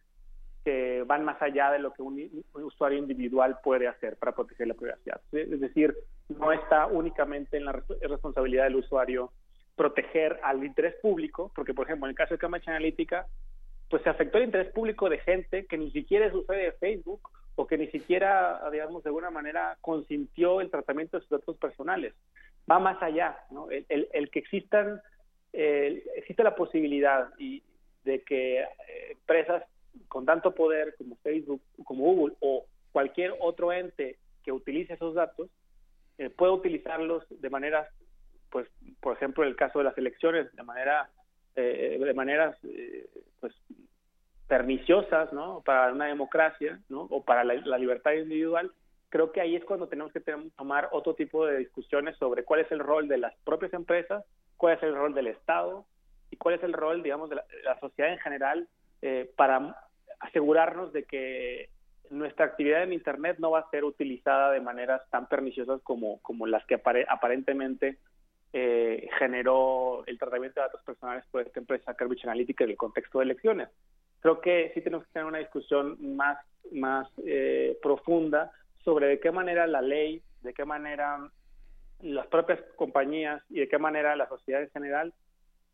que van más allá de lo que un, usuario individual puede hacer para proteger la privacidad. Es decir, no está únicamente en la responsabilidad del usuario proteger al interés público, porque por ejemplo en el caso de Cambridge Analytica, pues se afectó el interés público de gente que ni siquiera es usuario de Facebook o que ni siquiera, digamos, de alguna manera consintió el tratamiento de sus datos personales. Va más allá, ¿no? El, que existan, existe la posibilidad y de que eh, empresas con tanto poder como Facebook, como Google o cualquier otro ente que utilice esos datos, eh, pueda utilizarlos de maneras pues por ejemplo el caso de las elecciones de manera eh, de maneras eh, pues perniciosas no para una democracia no o para la, libertad individual. Creo que ahí es cuando tenemos que tomar otro tipo de discusiones sobre cuál es el rol de las propias empresas cuál es el rol del estado y cuál es el rol digamos de la, sociedad en general eh, para asegurarnos de que nuestra actividad en internet no va a ser utilizada de maneras tan perniciosas como como las que aparentemente eh, generó el tratamiento de datos personales por esta empresa Cambridge Analytica en el contexto de elecciones. Creo que sí tenemos que tener una discusión más, más eh, profunda sobre de qué manera la ley, de qué manera las propias compañías y de qué manera la sociedad en general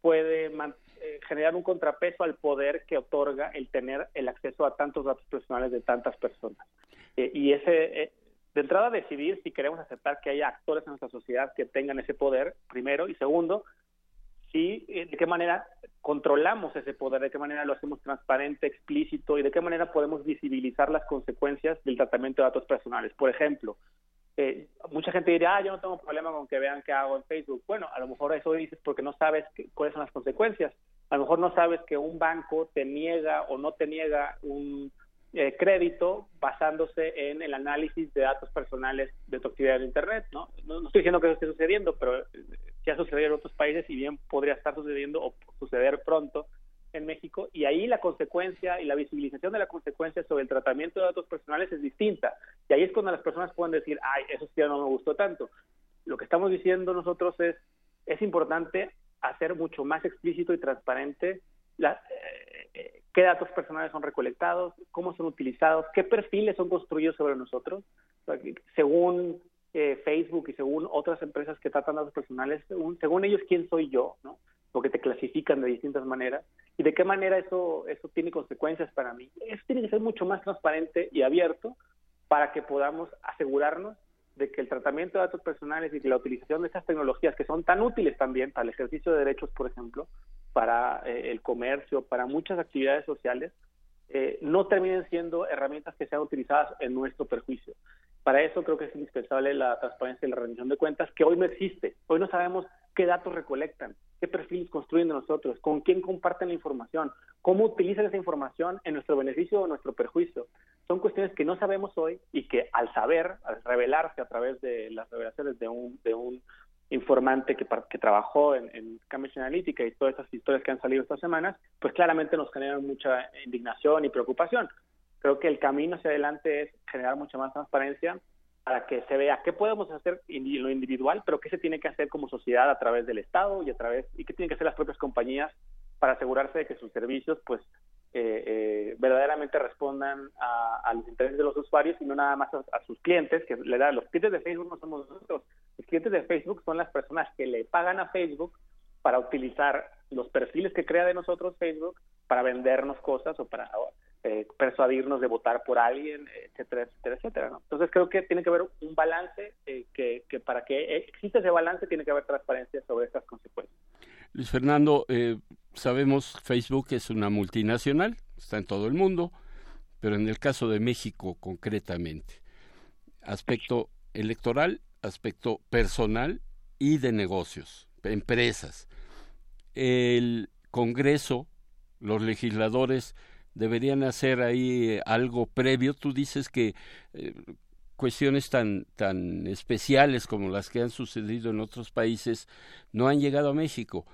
puede eh, generar un contrapeso al poder que otorga el tener el acceso a tantos datos personales de tantas personas. y ese, de entrada decidir si queremos aceptar que haya actores en nuestra sociedad que tengan ese poder, primero, y segundo, si eh, de qué manera controlamos ese poder, de qué manera lo hacemos transparente, explícito y de qué manera podemos visibilizar las consecuencias del tratamiento de datos personales. Por ejemplo, eh, mucha gente diría, ah, yo no tengo problema con que vean qué hago en Facebook. Bueno, a lo mejor eso dices porque no sabes cuáles son las consecuencias. A lo mejor no sabes que un banco te niega o no te niega un, eh, crédito basándose en el análisis de datos personales de tu actividad en Internet. ¿no? No, estoy diciendo que eso esté sucediendo, pero eh, ya ha sucedido en otros países y bien podría estar sucediendo o suceder pronto en México. Y ahí la consecuencia y la visibilización de la consecuencia sobre el tratamiento de datos personales es distinta. Y ahí es cuando las personas pueden decir, ay, eso ya no me gustó tanto. Lo que estamos diciendo nosotros es, es importante hacer mucho más explícito y transparente la, eh, qué datos personales son recolectados, cómo son utilizados, qué perfiles son construidos sobre nosotros, según eh, Facebook y según otras empresas que tratan datos personales, según, ellos quién soy yo, ¿no? Porque te clasifican de distintas maneras y de qué manera eso eso tiene consecuencias para mí. Eso tiene que ser mucho más transparente y abierto para que podamos asegurarnos de que el tratamiento de datos personales y que la utilización de estas tecnologías que son tan útiles también para el ejercicio de derechos, por ejemplo, para eh, el comercio, para muchas actividades sociales, eh, no terminen siendo herramientas que sean utilizadas en nuestro perjuicio. Para eso creo que es indispensable la transparencia y la rendición de cuentas, que hoy no existe. Hoy no sabemos qué datos recolectan, qué perfiles construyen de nosotros, con quién comparten la información, cómo utilizan esa información en nuestro beneficio o nuestro perjuicio. Son cuestiones que no sabemos hoy y que al saber, al revelarse a través de las revelaciones de un, de un informante que, que trabajó en, en, Cambridge Analytica y todas estas historias que han salido estas semanas, pues claramente nos generan mucha indignación y preocupación. Creo que el camino hacia adelante es generar mucha más transparencia para que se vea qué podemos hacer en lo individual, pero qué se tiene que hacer como sociedad a través del Estado y a través y qué tienen que hacer las propias compañías para asegurarse de que sus servicios pues eh, eh, verdaderamente respondan a, los intereses de los usuarios y no nada más a, sus clientes, que le da los clientes de Facebook no somos nosotros, los clientes de Facebook son las personas que le pagan a Facebook para utilizar los perfiles que crea de nosotros Facebook para vendernos cosas o para eh, persuadirnos de votar por alguien, etcétera, etcétera, etcétera. Entonces creo que tiene que haber un balance eh, que, que, para que exista ese balance tiene que haber transparencia sobre estas consecuencias. Luis Fernando, eh, sabemos Facebook es una multinacional, está en todo el mundo, pero en el caso de México concretamente, aspecto electoral, aspecto personal y de negocios, empresas. El Congreso, los legisladores deberían hacer ahí algo previo. Tú dices que eh, cuestiones tan, tan especiales como las que han sucedido en otros países no han llegado a México,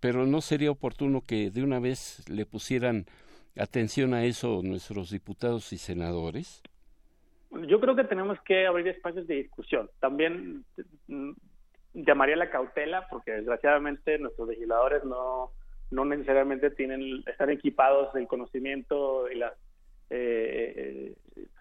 pero no sería oportuno que de una vez le pusieran atención a eso nuestros diputados y senadores. Yo creo que tenemos que abrir espacios de discusión. También mm, llamaría la cautela porque desgraciadamente nuestros legisladores no, no necesariamente tienen están equipados del conocimiento y las eh,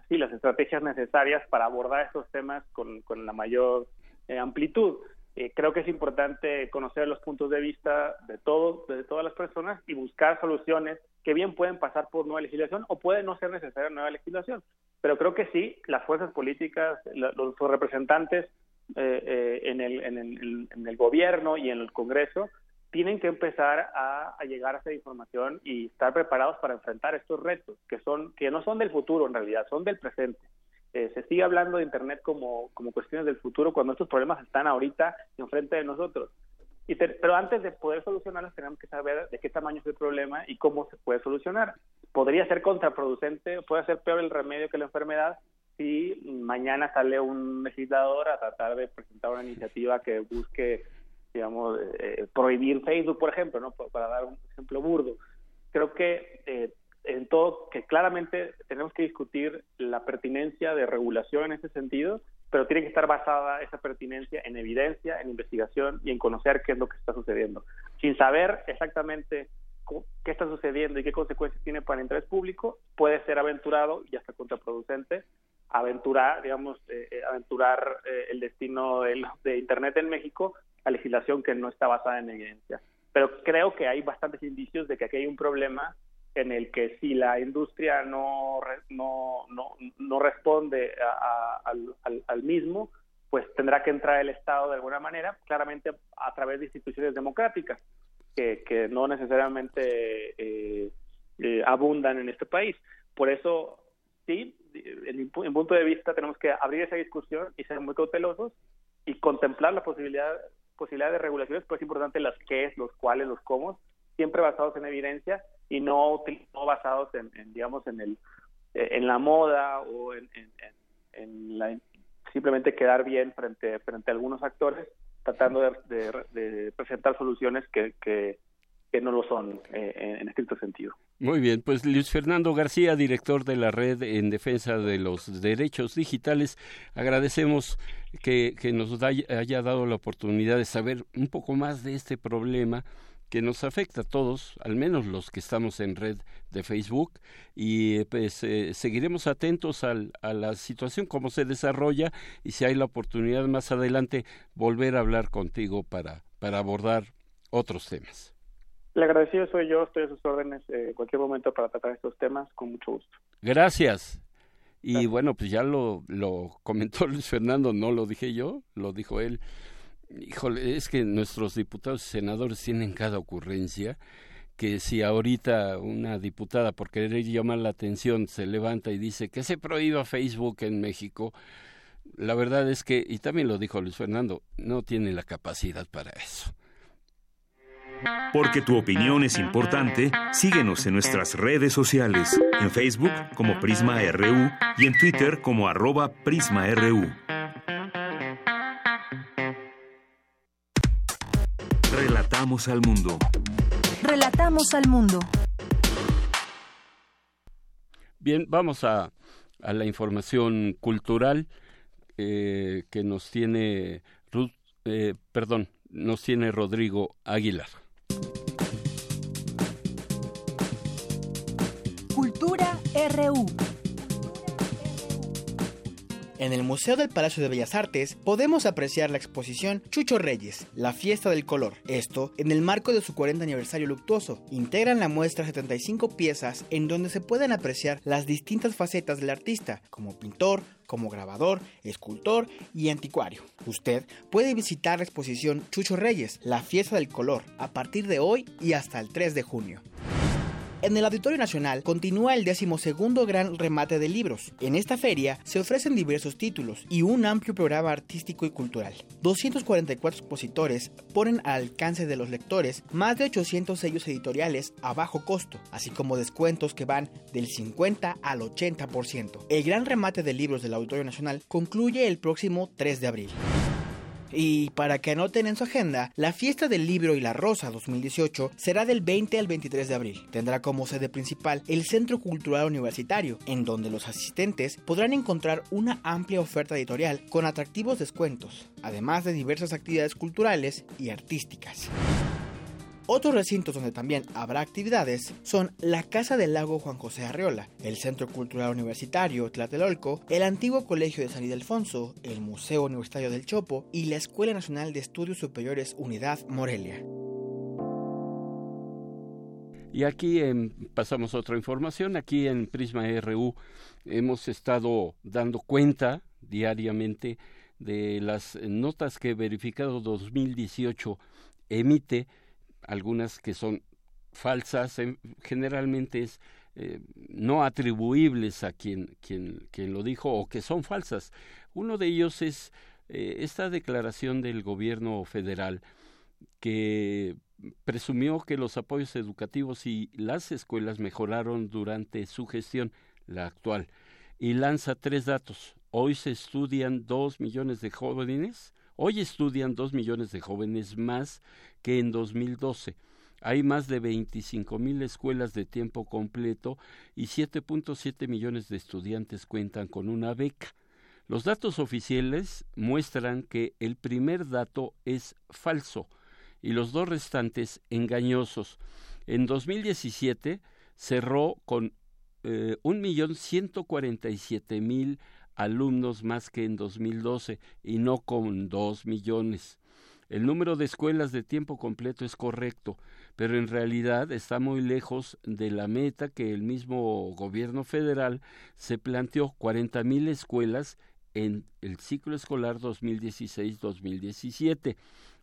sí, las estrategias necesarias para abordar estos temas con, con la mayor eh, amplitud. Eh, creo que es importante conocer los puntos de vista de todos, de todas las personas y buscar soluciones que bien pueden pasar por nueva legislación o puede no ser necesaria nueva legislación. Pero creo que sí, las fuerzas políticas, los, representantes eh, en, el, en, el, en el gobierno y en el Congreso tienen que empezar a, llegar a esa información y estar preparados para enfrentar estos retos que son que no son del futuro en realidad son del presente. Eh, se sigue hablando de internet como, como cuestiones del futuro cuando estos problemas están ahorita enfrente de nosotros. Y pero antes de poder solucionarlos tenemos que saber de qué tamaño es el problema y cómo se puede solucionar. Podría ser contraproducente puede ser peor el remedio que la enfermedad si mañana sale un legislador a tratar de presentar una iniciativa que busque digamos, eh, prohibir Facebook, por ejemplo, ¿no? Para dar un ejemplo burdo. Creo que eh, en todo, que claramente tenemos que discutir la pertinencia de regulación en ese sentido, pero tiene que estar basada esa pertinencia en evidencia, en investigación y en conocer qué es lo que está sucediendo. Sin saber exactamente qué está sucediendo y qué consecuencias tiene para el interés público, puede ser aventurado y hasta contraproducente aventurar, digamos, eh, aventurar el destino de Internet en México la legislación que no está basada en evidencia. Pero creo que hay bastantes indicios de que aquí hay un problema en el que si la industria no, no, no, no responde al, mismo, pues tendrá que entrar el Estado de alguna manera, claramente a través de instituciones democráticas, que, que no necesariamente eh, eh, abundan en este país. Por eso, sí, en mi punto de vista, tenemos que abrir esa discusión y ser muy cautelosos y contemplar la posibilidad posibilidades de regulaciones, pues es importante las qué, los cuáles, los cómo, siempre basados en evidencia y no, basados en, digamos, en el eh, en la moda o en, en, la, simplemente quedar bien frente, frente a algunos actores, tratando de, presentar soluciones que, que, que, no lo son eh, en estricto sentido. Muy bien, pues Luis Fernando García, director de la Red en Defensa de los Derechos Digitales, agradecemos que, nos haya dado la oportunidad de saber un poco más de este problema que nos afecta a todos, al menos los que estamos en red de Facebook, y pues eh, seguiremos atentos al, a la situación, cómo se desarrolla, y si hay la oportunidad más adelante, volver a hablar contigo para abordar otros temas. El agradecido soy yo, estoy a sus órdenes eh, en cualquier momento para tratar estos temas, con mucho gusto. Gracias. Y bueno, pues ya lo, lo comentó [LAUGHS] Luis Fernando, no lo dije yo, lo dijo él. Híjole, es que nuestros diputados y senadores tienen cada ocurrencia que si ahorita una diputada por querer llamar la atención se levanta y dice que se prohíba Facebook en México, la verdad es que, y también lo dijo Luis Fernando, no tiene la capacidad para eso. Porque tu opinión es importante, síguenos en nuestras redes sociales, en Facebook como Prisma RU y en Twitter como arroba PrismaRU. Relatamos al mundo. Relatamos al mundo. Bien, vamos a, a la información cultural eh, que nos tiene Ruth, eh, perdón, nos tiene Rodrigo Aguilar. En el Museo del Palacio de Bellas Artes podemos apreciar la exposición Chucho Reyes, la fiesta del color. Esto en el marco de su 40 aniversario luctuoso. Integran la muestra 75 piezas en donde se pueden apreciar las distintas facetas del artista, como pintor, como grabador, escultor y anticuario. Usted puede visitar la exposición Chucho Reyes, la fiesta del color, a partir de hoy y hasta el 3 de junio. En el Auditorio Nacional continúa el decimosegundo gran remate de libros. En esta feria se ofrecen diversos títulos y un amplio programa artístico y cultural. 244 expositores ponen al alcance de los lectores más de 800 sellos editoriales a bajo costo, así como descuentos que van del 50 al 80%. El gran remate de libros del Auditorio Nacional concluye el próximo 3 de abril. Y para que anoten en su agenda, la fiesta del libro y la rosa 2018 será del 20 al 23 de abril. Tendrá como sede principal el Centro Cultural Universitario, en donde los asistentes podrán encontrar una amplia oferta editorial con atractivos descuentos, además de diversas actividades culturales y artísticas. Otros recintos donde también habrá actividades son la Casa del Lago Juan José Arreola, el Centro Cultural Universitario Tlatelolco, el antiguo Colegio de San Ildefonso, el Museo Universitario del Chopo y la Escuela Nacional de Estudios Superiores Unidad Morelia. Y aquí pasamos a otra información. Aquí en Prisma RU hemos estado dando cuenta diariamente de las notas que Verificado 2018 emite algunas que son falsas, generalmente es eh, no atribuibles a quien, quien, quien lo dijo o que son falsas. Uno de ellos es eh, esta declaración del gobierno federal que presumió que los apoyos educativos y las escuelas mejoraron durante su gestión, la actual, y lanza tres datos. Hoy se estudian dos millones de jóvenes Hoy estudian dos millones de jóvenes más que en 2012. Hay más de 25 mil escuelas de tiempo completo y 7.7 millones de estudiantes cuentan con una beca. Los datos oficiales muestran que el primer dato es falso y los dos restantes engañosos. En 2017 cerró con eh, 1.147.000 alumnos más que en 2012 y no con dos millones. El número de escuelas de tiempo completo es correcto, pero en realidad está muy lejos de la meta que el mismo gobierno federal se planteó, cuarenta mil escuelas en el ciclo escolar 2016-2017.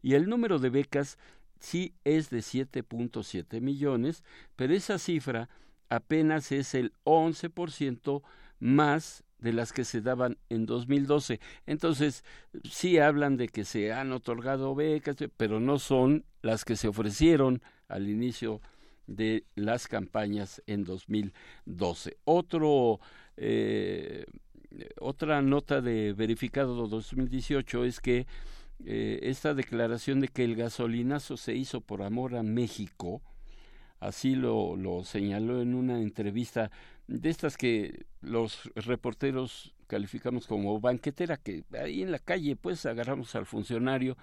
Y el número de becas sí es de 7.7 millones, pero esa cifra apenas es el 11% más de las que se daban en 2012. Entonces, sí hablan de que se han otorgado becas, pero no son las que se ofrecieron al inicio de las campañas en 2012. Otro, eh, otra nota de verificado 2018 es que eh, esta declaración de que el gasolinazo se hizo por amor a México, así lo, lo señaló en una entrevista de estas que los reporteros calificamos como banquetera, que ahí en la calle pues agarramos al funcionario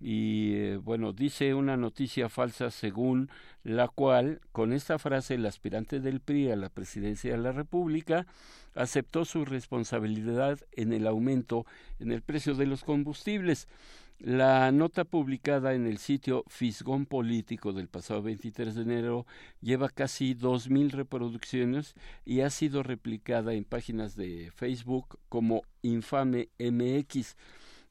y eh, bueno, dice una noticia falsa según la cual con esta frase el aspirante del PRI a la presidencia de la República aceptó su responsabilidad en el aumento en el precio de los combustibles. La nota publicada en el sitio Fisgón Político del pasado 23 de enero lleva casi 2.000 reproducciones y ha sido replicada en páginas de Facebook como Infame MX.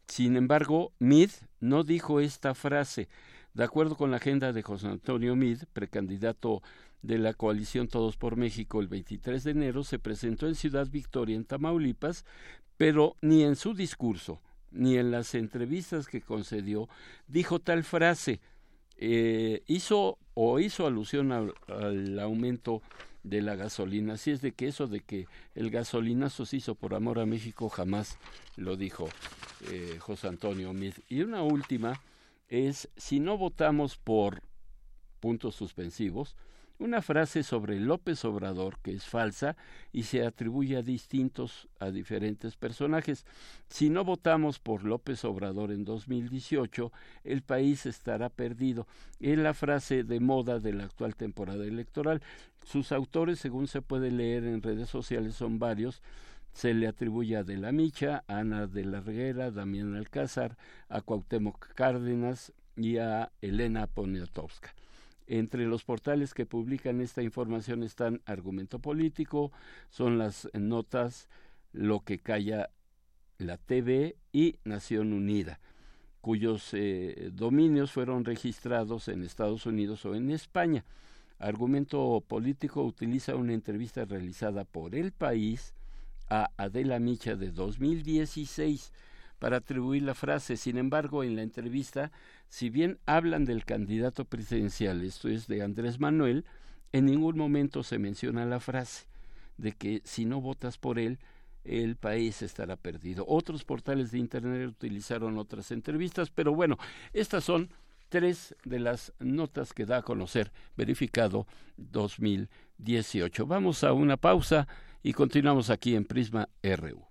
Sin embargo, Mid no dijo esta frase. De acuerdo con la agenda de José Antonio Mid, precandidato de la coalición Todos por México el 23 de enero, se presentó en Ciudad Victoria, en Tamaulipas, pero ni en su discurso ni en las entrevistas que concedió dijo tal frase. Eh, hizo o hizo alusión al, aumento de la gasolina. Así es de que eso de que el gasolinazo se hizo por amor a México jamás lo dijo eh, José Antonio Mid. Y una última es, si no votamos por puntos suspensivos, una frase sobre López Obrador que es falsa y se atribuye a distintos, a diferentes personajes. Si no votamos por López Obrador en 2018, el país estará perdido. Es la frase de moda de la actual temporada electoral. Sus autores, según se puede leer en redes sociales, son varios. Se le atribuye a De la Micha, a Ana de la Reguera, Damián Alcázar, a Cuauhtémoc Cárdenas y a Elena Poniatowska. Entre los portales que publican esta información están Argumento Político, son las notas Lo que calla la TV y Nación Unida, cuyos eh, dominios fueron registrados en Estados Unidos o en España. argumento político utiliza una entrevista realizada por El País a Adela Micha de 2016 para atribuir la frase. Sin embargo, en la entrevista, si bien hablan del candidato presidencial, esto es de Andrés Manuel, en ningún momento se menciona la frase de que si no votas por él, el país estará perdido. Otros portales de Internet utilizaron otras entrevistas, pero bueno, estas son tres de las notas que da a conocer verificado 2018. Vamos a una pausa y continuamos aquí en Prisma RU.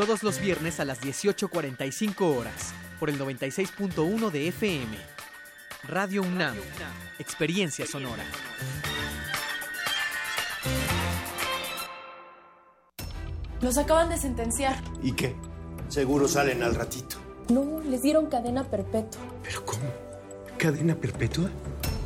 Todos los viernes a las 18.45 horas, por el 96.1 de FM. Radio UNAM, Experiencia Sonora. Los acaban de sentenciar. ¿Y qué? Seguro salen al ratito. No, les dieron cadena perpetua. ¿Pero cómo? ¿Cadena perpetua?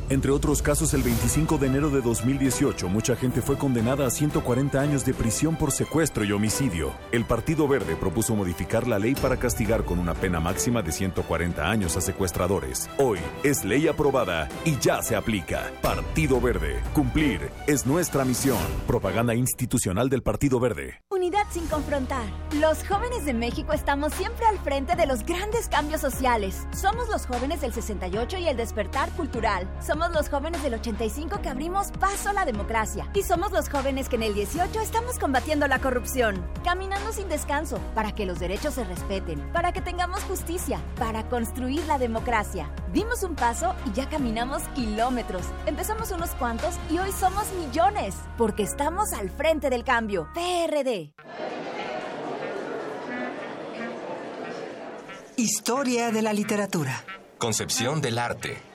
Entre otros casos, el 25 de enero de 2018, mucha gente fue condenada a 140 años de prisión por secuestro y homicidio. El Partido Verde propuso modificar la ley para castigar con una pena máxima de 140 años a secuestradores. Hoy es ley aprobada y ya se aplica. Partido Verde. Cumplir es nuestra misión. Propaganda institucional del Partido Verde. Unidad sin confrontar. Los jóvenes de México estamos siempre al frente de los grandes cambios sociales. Somos los jóvenes del 68 y el despertar cultural. Somos los jóvenes del 85 que abrimos paso a la democracia. Y somos los jóvenes que en el 18 estamos combatiendo la corrupción. Caminando sin descanso para que los derechos se respeten, para que tengamos justicia, para construir la democracia. Dimos un paso y ya caminamos kilómetros. Empezamos unos cuantos y hoy somos millones. Porque estamos al frente del cambio. PRD. Historia de la literatura. Concepción del arte.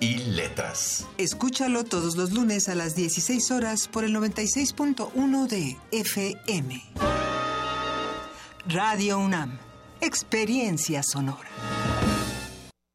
y Letras. Escúchalo todos los lunes a las 16 horas por el 96.1 de FM. Radio UNAM. Experiencia sonora.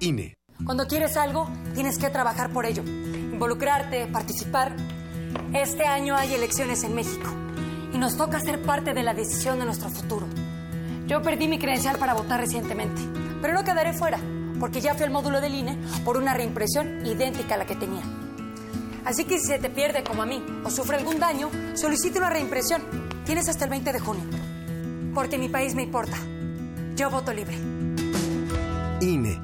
INE. Cuando quieres algo, tienes que trabajar por ello, involucrarte, participar. Este año hay elecciones en México y nos toca ser parte de la decisión de nuestro futuro. Yo perdí mi credencial para votar recientemente, pero no quedaré fuera, porque ya fui al módulo del INE por una reimpresión idéntica a la que tenía. Así que si se te pierde como a mí o sufre algún daño, solicite una reimpresión. Tienes hasta el 20 de junio. Porque mi país me importa. Yo voto libre. INE.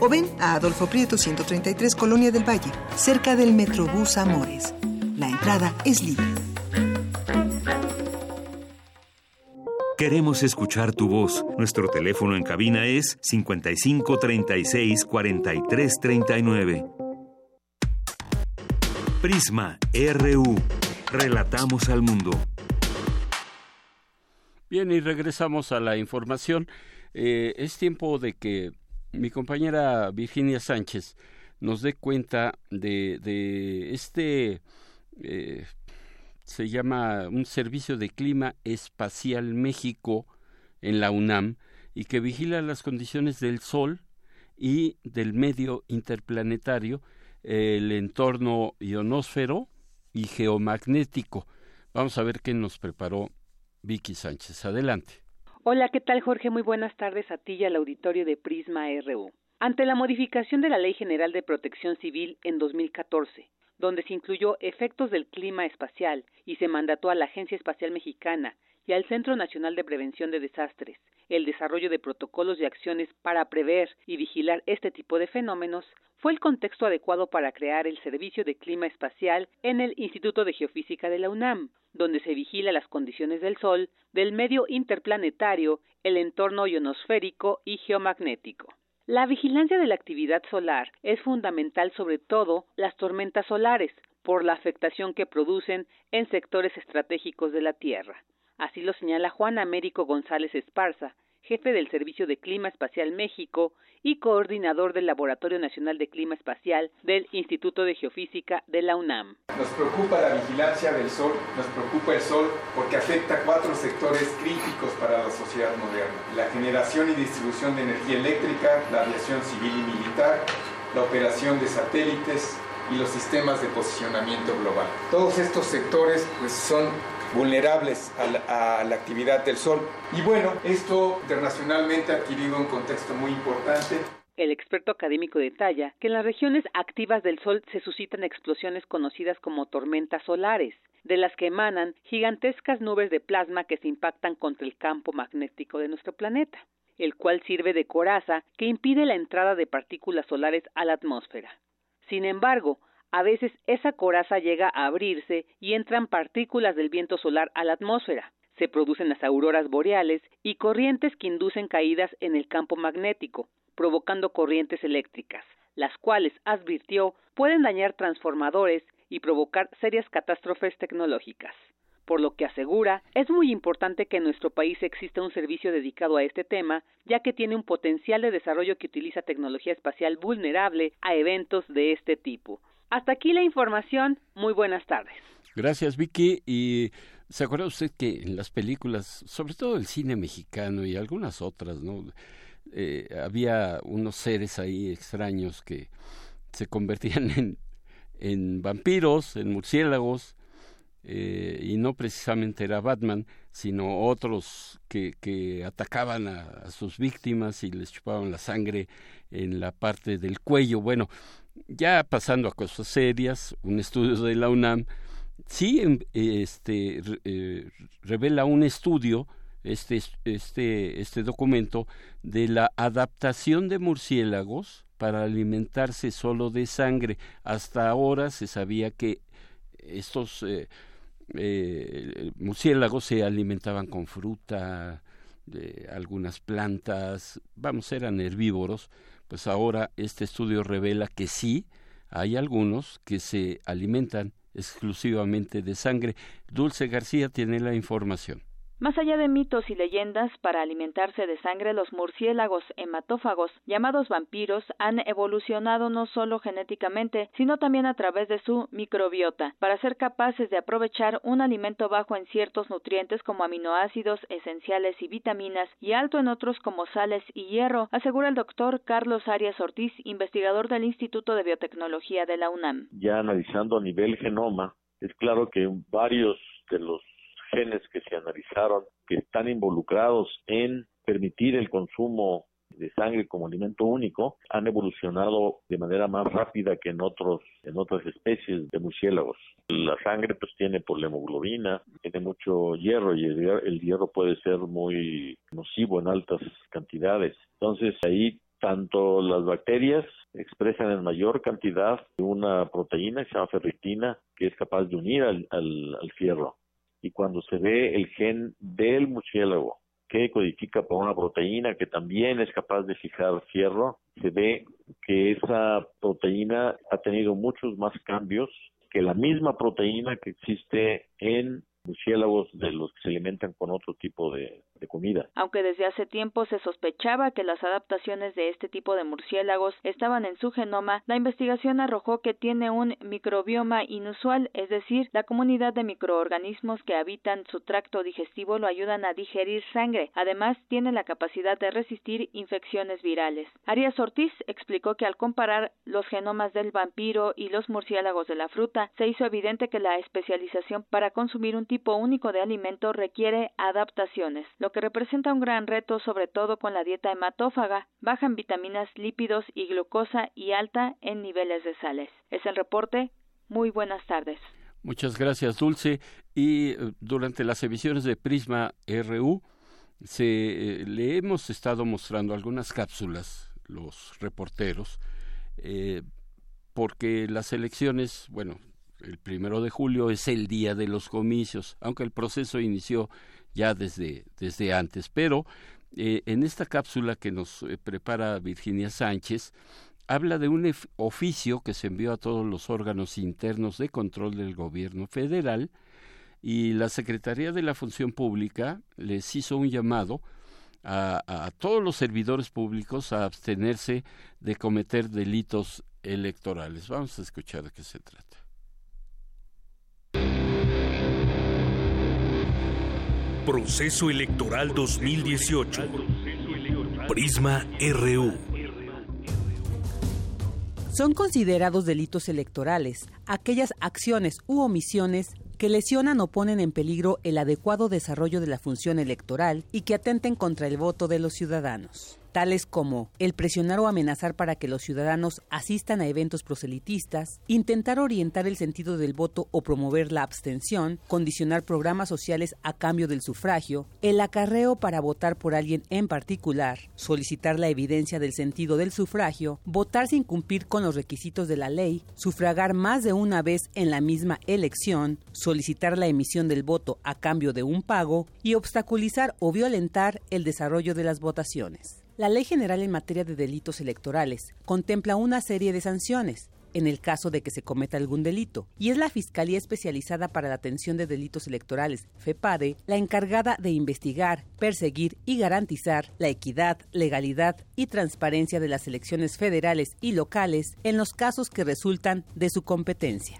o ven a Adolfo Prieto 133 Colonia del Valle, cerca del Metrobús Amores. La entrada es libre. Queremos escuchar tu voz. Nuestro teléfono en cabina es 55 36 43 39. Prisma RU. Relatamos al mundo. Bien, y regresamos a la información. Eh, es tiempo de que mi compañera Virginia Sánchez nos dé cuenta de, de este, eh, se llama un Servicio de Clima Espacial México en la UNAM y que vigila las condiciones del Sol y del medio interplanetario el entorno ionosfero y geomagnético. Vamos a ver qué nos preparó Vicky Sánchez. Adelante. Hola, ¿qué tal Jorge? Muy buenas tardes a ti y al auditorio de Prisma RU. Ante la modificación de la Ley General de Protección Civil en 2014, donde se incluyó efectos del clima espacial y se mandató a la Agencia Espacial Mexicana y al Centro Nacional de Prevención de Desastres el desarrollo de protocolos y acciones para prever y vigilar este tipo de fenómenos, fue el contexto adecuado para crear el Servicio de Clima Espacial en el Instituto de Geofísica de la UNAM, donde se vigila las condiciones del Sol, del medio interplanetario, el entorno ionosférico y geomagnético. La vigilancia de la actividad solar es fundamental sobre todo las tormentas solares, por la afectación que producen en sectores estratégicos de la Tierra. Así lo señala Juan Américo González Esparza, jefe del Servicio de Clima Espacial México y coordinador del Laboratorio Nacional de Clima Espacial del Instituto de Geofísica de la UNAM. Nos preocupa la vigilancia del Sol, nos preocupa el Sol porque afecta cuatro sectores críticos para la sociedad moderna. La generación y distribución de energía eléctrica, la aviación civil y militar, la operación de satélites y los sistemas de posicionamiento global. Todos estos sectores pues, son vulnerables a la, a la, actividad del Sol. Y bueno, esto internacionalmente ha adquirido un contexto muy importante. El experto académico detalla que en las regiones activas del Sol se suscitan explosiones conocidas como tormentas solares, de las que emanan gigantescas nubes de plasma que se impactan contra el campo magnético de nuestro planeta, el cual sirve de coraza que impide la entrada de partículas solares a la atmósfera. Sin embargo, a veces esa coraza llega a abrirse y entran partículas del viento solar a la atmósfera. Se producen las auroras boreales y corrientes que inducen caídas en el campo magnético, provocando corrientes eléctricas, las cuales, advirtió, pueden dañar transformadores y provocar serias catástrofes tecnológicas. Por lo que asegura, es muy importante que en nuestro país exista un servicio dedicado a este tema, ya que tiene un potencial de desarrollo que utiliza tecnología espacial vulnerable a eventos de este tipo. Hasta aquí la información. Muy buenas tardes. Gracias, Vicky. Y se acuerda usted que en las películas, sobre todo el cine mexicano y algunas otras, ¿no? Eh, había unos seres ahí extraños que se convertían [LAUGHS] en, vampiros, en murciélagos, eh, y no precisamente era Batman, sino otros que, que atacaban a, sus víctimas y les chupaban la sangre en la parte del cuello. Bueno, ya pasando a cosas serias, un estudio de la UNAM sí em, este, eh, revela un estudio, este, este, este documento, de la adaptación de murciélagos para alimentarse solo de sangre. Hasta ahora se sabía que estos eh, eh, murciélagos se alimentaban con fruta, algunas plantas, vamos, eran herbívoros, pues ahora este estudio revela que sí, hay algunos que se alimentan exclusivamente de sangre. Dulce García tiene la información. Más allá de mitos y leyendas, para alimentarse de sangre los murciélagos hematófagos, llamados vampiros, han evolucionado no solo genéticamente, sino también a través de su microbiota, para ser capaces de aprovechar un alimento bajo en ciertos nutrientes como aminoácidos esenciales y vitaminas y alto en otros como sales y hierro, asegura el doctor Carlos Arias Ortiz, investigador del Instituto de Biotecnología de la UNAM. Ya analizando a nivel genoma, es claro que varios de los genes que se analizaron que están involucrados en permitir el consumo de sangre como alimento único han evolucionado de manera más rápida que en otros en otras especies de murciélagos. La sangre pues tiene por la hemoglobina, tiene mucho hierro y el, hierro puede ser muy nocivo en altas cantidades. Entonces ahí tanto las bacterias expresan en mayor cantidad una proteína que se llama ferritina que es capaz de unir al, al, al fierro y cuando se ve el gen del murciélago que codifica por una proteína que también es capaz de fijar fierro, se ve que esa proteína ha tenido muchos más cambios que la misma proteína que existe en murciélagos de los que se alimentan con otro tipo de, comida. Aunque desde hace tiempo se sospechaba que las adaptaciones de este tipo de murciélagos estaban en su genoma, la investigación arrojó que tiene un microbioma inusual, es decir, la comunidad de microorganismos que habitan su tracto digestivo lo ayudan a digerir sangre. Además, tiene la capacidad de resistir infecciones virales. Arias Ortiz explicó que al comparar los genomas del vampiro y los murciélagos de la fruta, se hizo evidente que la especialización para consumir un tipo único de alimento requiere adaptaciones, que representa un gran reto sobre todo con la dieta hematófaga, baja en vitaminas, lípidos y glucosa y alta en niveles de sales. Es el reporte. Muy buenas tardes. Muchas gracias, Dulce. Y eh, durante las emisiones de Prisma RU se, eh, le hemos estado mostrando algunas cápsulas, los reporteros, eh, porque las elecciones, bueno, el primero de julio es el día de los comicios, aunque el proceso inició ya desde, desde antes. Pero eh, en esta cápsula que nos eh, prepara Virginia Sánchez, habla de un oficio que se envió a todos los órganos internos de control del gobierno federal y la Secretaría de la Función Pública les hizo un llamado a, a todos los servidores públicos a abstenerse de cometer delitos electorales. Vamos a escuchar de qué se trata. Proceso Electoral 2018. Prisma RU. Son considerados delitos electorales aquellas acciones u omisiones que lesionan o ponen en peligro el adecuado desarrollo de la función electoral y que atenten contra el voto de los ciudadanos tales como el presionar o amenazar para que los ciudadanos asistan a eventos proselitistas, intentar orientar el sentido del voto o promover la abstención, condicionar programas sociales a cambio del sufragio, el acarreo para votar por alguien en particular, solicitar la evidencia del sentido del sufragio, votar sin cumplir con los requisitos de la ley, sufragar más de una vez en la misma elección, solicitar la emisión del voto a cambio de un pago y obstaculizar o violentar el desarrollo de las votaciones. La Ley General en materia de delitos electorales contempla una serie de sanciones en el caso de que se cometa algún delito, y es la Fiscalía Especializada para la Atención de Delitos Electorales, FEPADE, la encargada de investigar, perseguir y garantizar la equidad, legalidad y transparencia de las elecciones federales y locales en los casos que resultan de su competencia.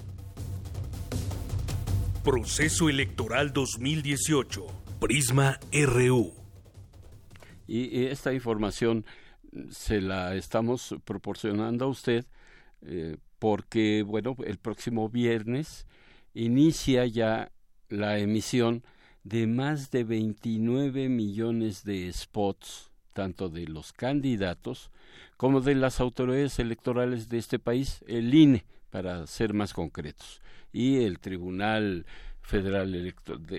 Proceso Electoral 2018. Prisma RU. Y, esta información se la estamos proporcionando a usted eh, porque, bueno, el próximo viernes inicia ya la emisión de más de 29 millones de spots, tanto de los candidatos como de las autoridades electorales de este país, el INE, para ser más concretos, y el Tribunal Federal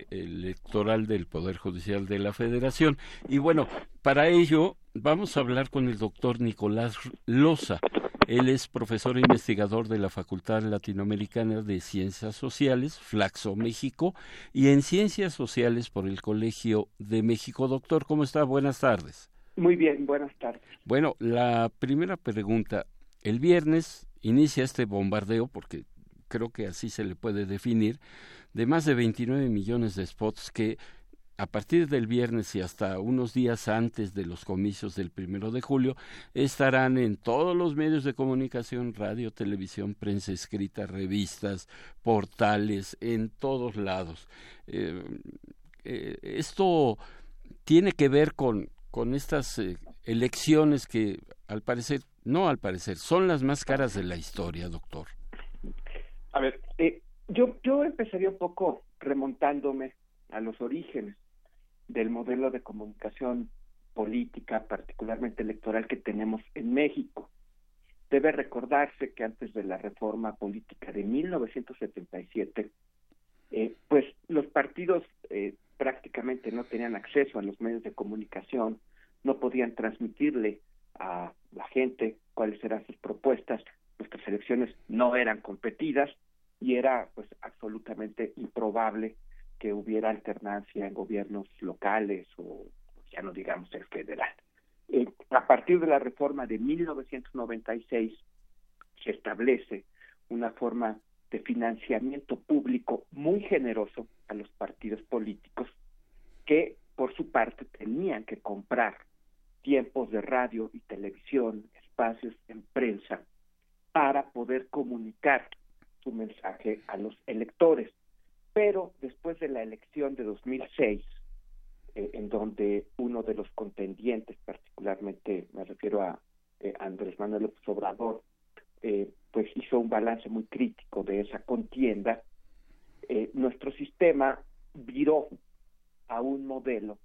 Electoral del Poder Judicial de la Federación. Y bueno, para ello vamos a hablar con el doctor Nicolás Loza. Él es profesor e investigador de la Facultad Latinoamericana de Ciencias Sociales, Flaxo, México, y en Ciencias Sociales por el Colegio de México. Doctor, ¿cómo está? Buenas tardes. Muy bien, buenas tardes. Bueno, la primera pregunta. El viernes inicia este bombardeo, porque creo que así se le puede definir, de más de 29 millones de spots que a partir del viernes y hasta unos días antes de los comicios del primero de julio estarán en todos los medios de comunicación, radio, televisión, prensa escrita, revistas, portales, en todos lados. Eh, eh, esto tiene que ver con, con estas eh, elecciones que al parecer, no al parecer, son las más caras de la historia, doctor. A ver, yo, yo empezaría un poco remontándome a los orígenes del modelo de comunicación política, particularmente electoral, que tenemos en México. Debe recordarse que antes de la reforma política de 1977, eh, pues los partidos eh, prácticamente no tenían acceso a los medios de comunicación, no podían transmitirle a la gente cuáles eran sus propuestas, nuestras elecciones no eran competidas, y era pues absolutamente improbable que hubiera alternancia en gobiernos locales o ya no digamos el federal. Eh, a partir de la reforma de 1996 se establece una forma de financiamiento público muy generoso a los partidos políticos que por su parte tenían que comprar tiempos de radio y televisión, espacios en prensa, para poder comunicar su mensaje a los electores. Pero después de la elección de 2006, eh, en donde uno de los contendientes, particularmente me refiero a eh, Andrés Manuel López eh, pues hizo un balance muy crítico de esa contienda, nuestro sistema viró a un modelo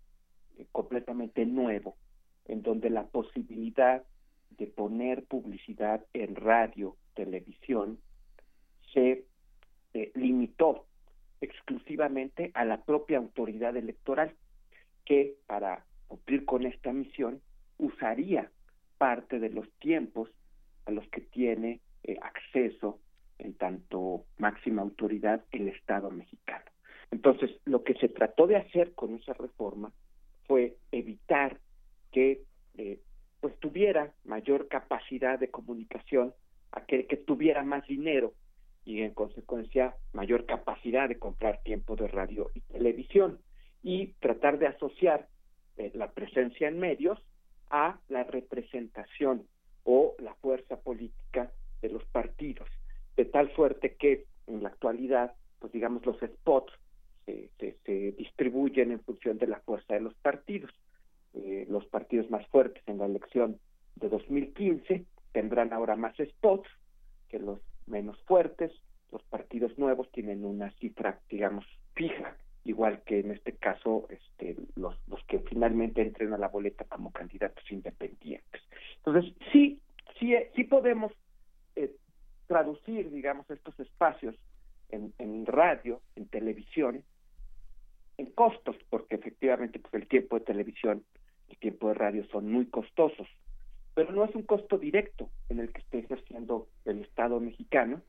completamente nuevo, en donde la posibilidad de poner publicidad en radio, televisión, se limitó exclusivamente a la propia autoridad electoral que para cumplir con esta misión usaría parte de los tiempos a los que tiene eh, acceso en tanto máxima autoridad el Estado mexicano. Entonces, lo que se trató de hacer con esa reforma fue evitar que eh, pues tuviera mayor capacidad de comunicación aquel que tuviera más dinero y en consecuencia mayor capacidad de comprar tiempo de radio y televisión y tratar de asociar eh, la presencia en medios a la representación o la fuerza política de los partidos, de tal suerte que en la actualidad, pues digamos, los spots se, se, distribuyen en función de la fuerza de los partidos. Eh, los partidos más fuertes en la elección de 2015 tendrán ahora más spots que los menos fuertes. Los partidos nuevos tienen una cifra, digamos, fija igual que en este caso este, los, que finalmente entren a la boleta como candidatos independientes. Entonces, sí, sí, sí podemos eh, traducir, digamos, estos espacios en, en radio, en televisión, en costos, porque efectivamente pues, el tiempo de televisión, el tiempo de radio son muy costosos, pero no es un costo directo en el que esté ejerciendo el Estado mexicano,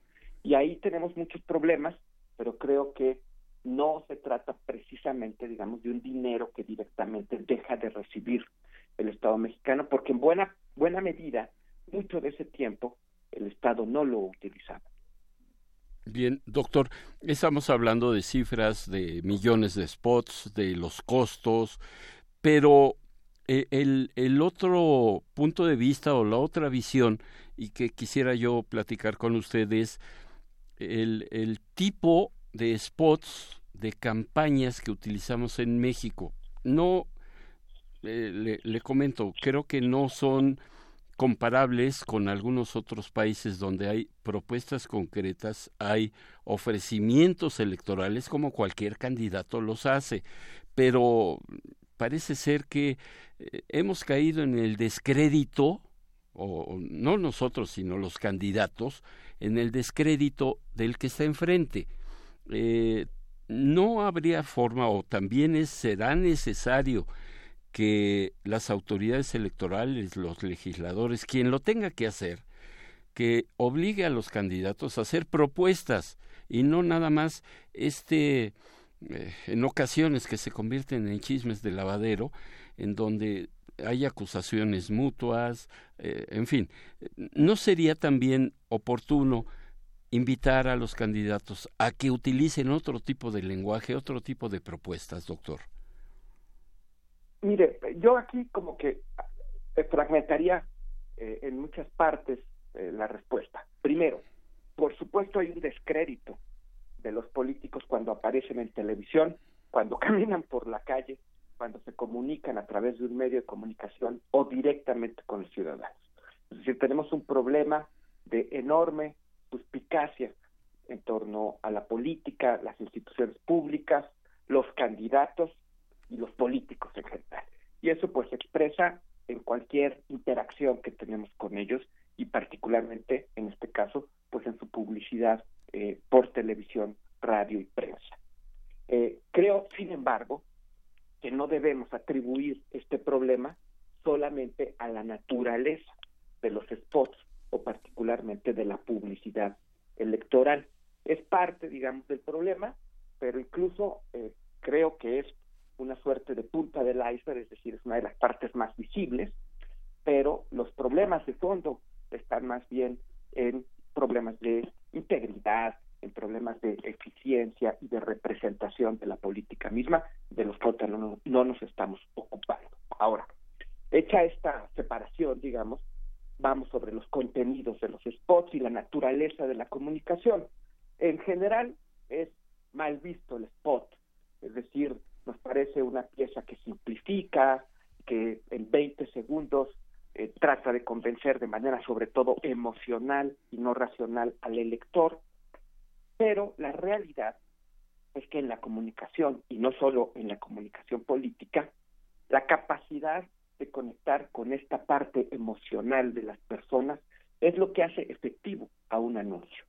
y ahí tenemos muchos problemas, pero creo que no se trata precisamente, digamos, de un dinero que directamente deja de recibir el Estado mexicano, porque en buena, buena medida, mucho de ese tiempo, el Estado no lo utilizaba. Bien, doctor, estamos hablando de cifras de millones de spots, de los costos, pero el, el otro punto de vista o la otra visión, y que quisiera yo platicar con ustedes, el, el tipo de spots, de campañas que utilizamos en México. No, eh, le, comento, creo que no son comparables con algunos otros países donde hay propuestas concretas, hay ofrecimientos electorales como cualquier candidato los hace, pero parece ser que eh, hemos caído en el descrédito, o no nosotros, sino los candidatos, en el descrédito del que está enfrente. Eh, no habría forma o también será necesario que las autoridades electorales, los legisladores, quien lo tenga que hacer, que obligue a los candidatos a hacer propuestas y no nada más este eh, en ocasiones que se convierten en chismes de lavadero en donde hay acusaciones mutuas, eh, en fin, ¿no sería también oportuno invitar a los candidatos a que utilicen otro tipo de lenguaje, otro tipo de propuestas, doctor? Mire, yo aquí como que eh, fragmentaría en muchas partes la respuesta. Primero, por supuesto hay un descrédito de los políticos cuando aparecen en televisión, cuando [LAUGHS] caminan por la calle, cuando se comunican a través de un medio de comunicación o directamente con los ciudadanos. Es decir, tenemos un problema de enorme suspicacia en torno a la política, las instituciones públicas, los candidatos y los políticos en general. Y eso pues se expresa en cualquier interacción que tenemos con ellos y particularmente en este caso pues en su publicidad eh, por televisión, radio y prensa. Eh, creo, sin embargo, que no debemos atribuir este problema solamente a la naturaleza de los spots o particularmente de la publicidad electoral. Es parte, digamos, del problema, pero incluso eh, creo que es una suerte de punta del iceberg, es decir, es una de las partes más visibles, pero los problemas de fondo están más bien en problemas de integridad, en problemas de eficiencia y de representación de la política misma, de los cuales no, no nos estamos ocupando. Ahora, hecha esta separación, digamos, vamos sobre los contenidos de los spots y la naturaleza de la comunicación. En general es mal visto el spot, es decir, nos parece una pieza que simplifica, que en 20 segundos eh, trata de convencer de manera sobre todo emocional y no racional al elector, pero la realidad es que en la comunicación, y no solo en la comunicación política, la capacidad de conectar con esta parte emocional de las personas es lo que hace efectivo a un anuncio.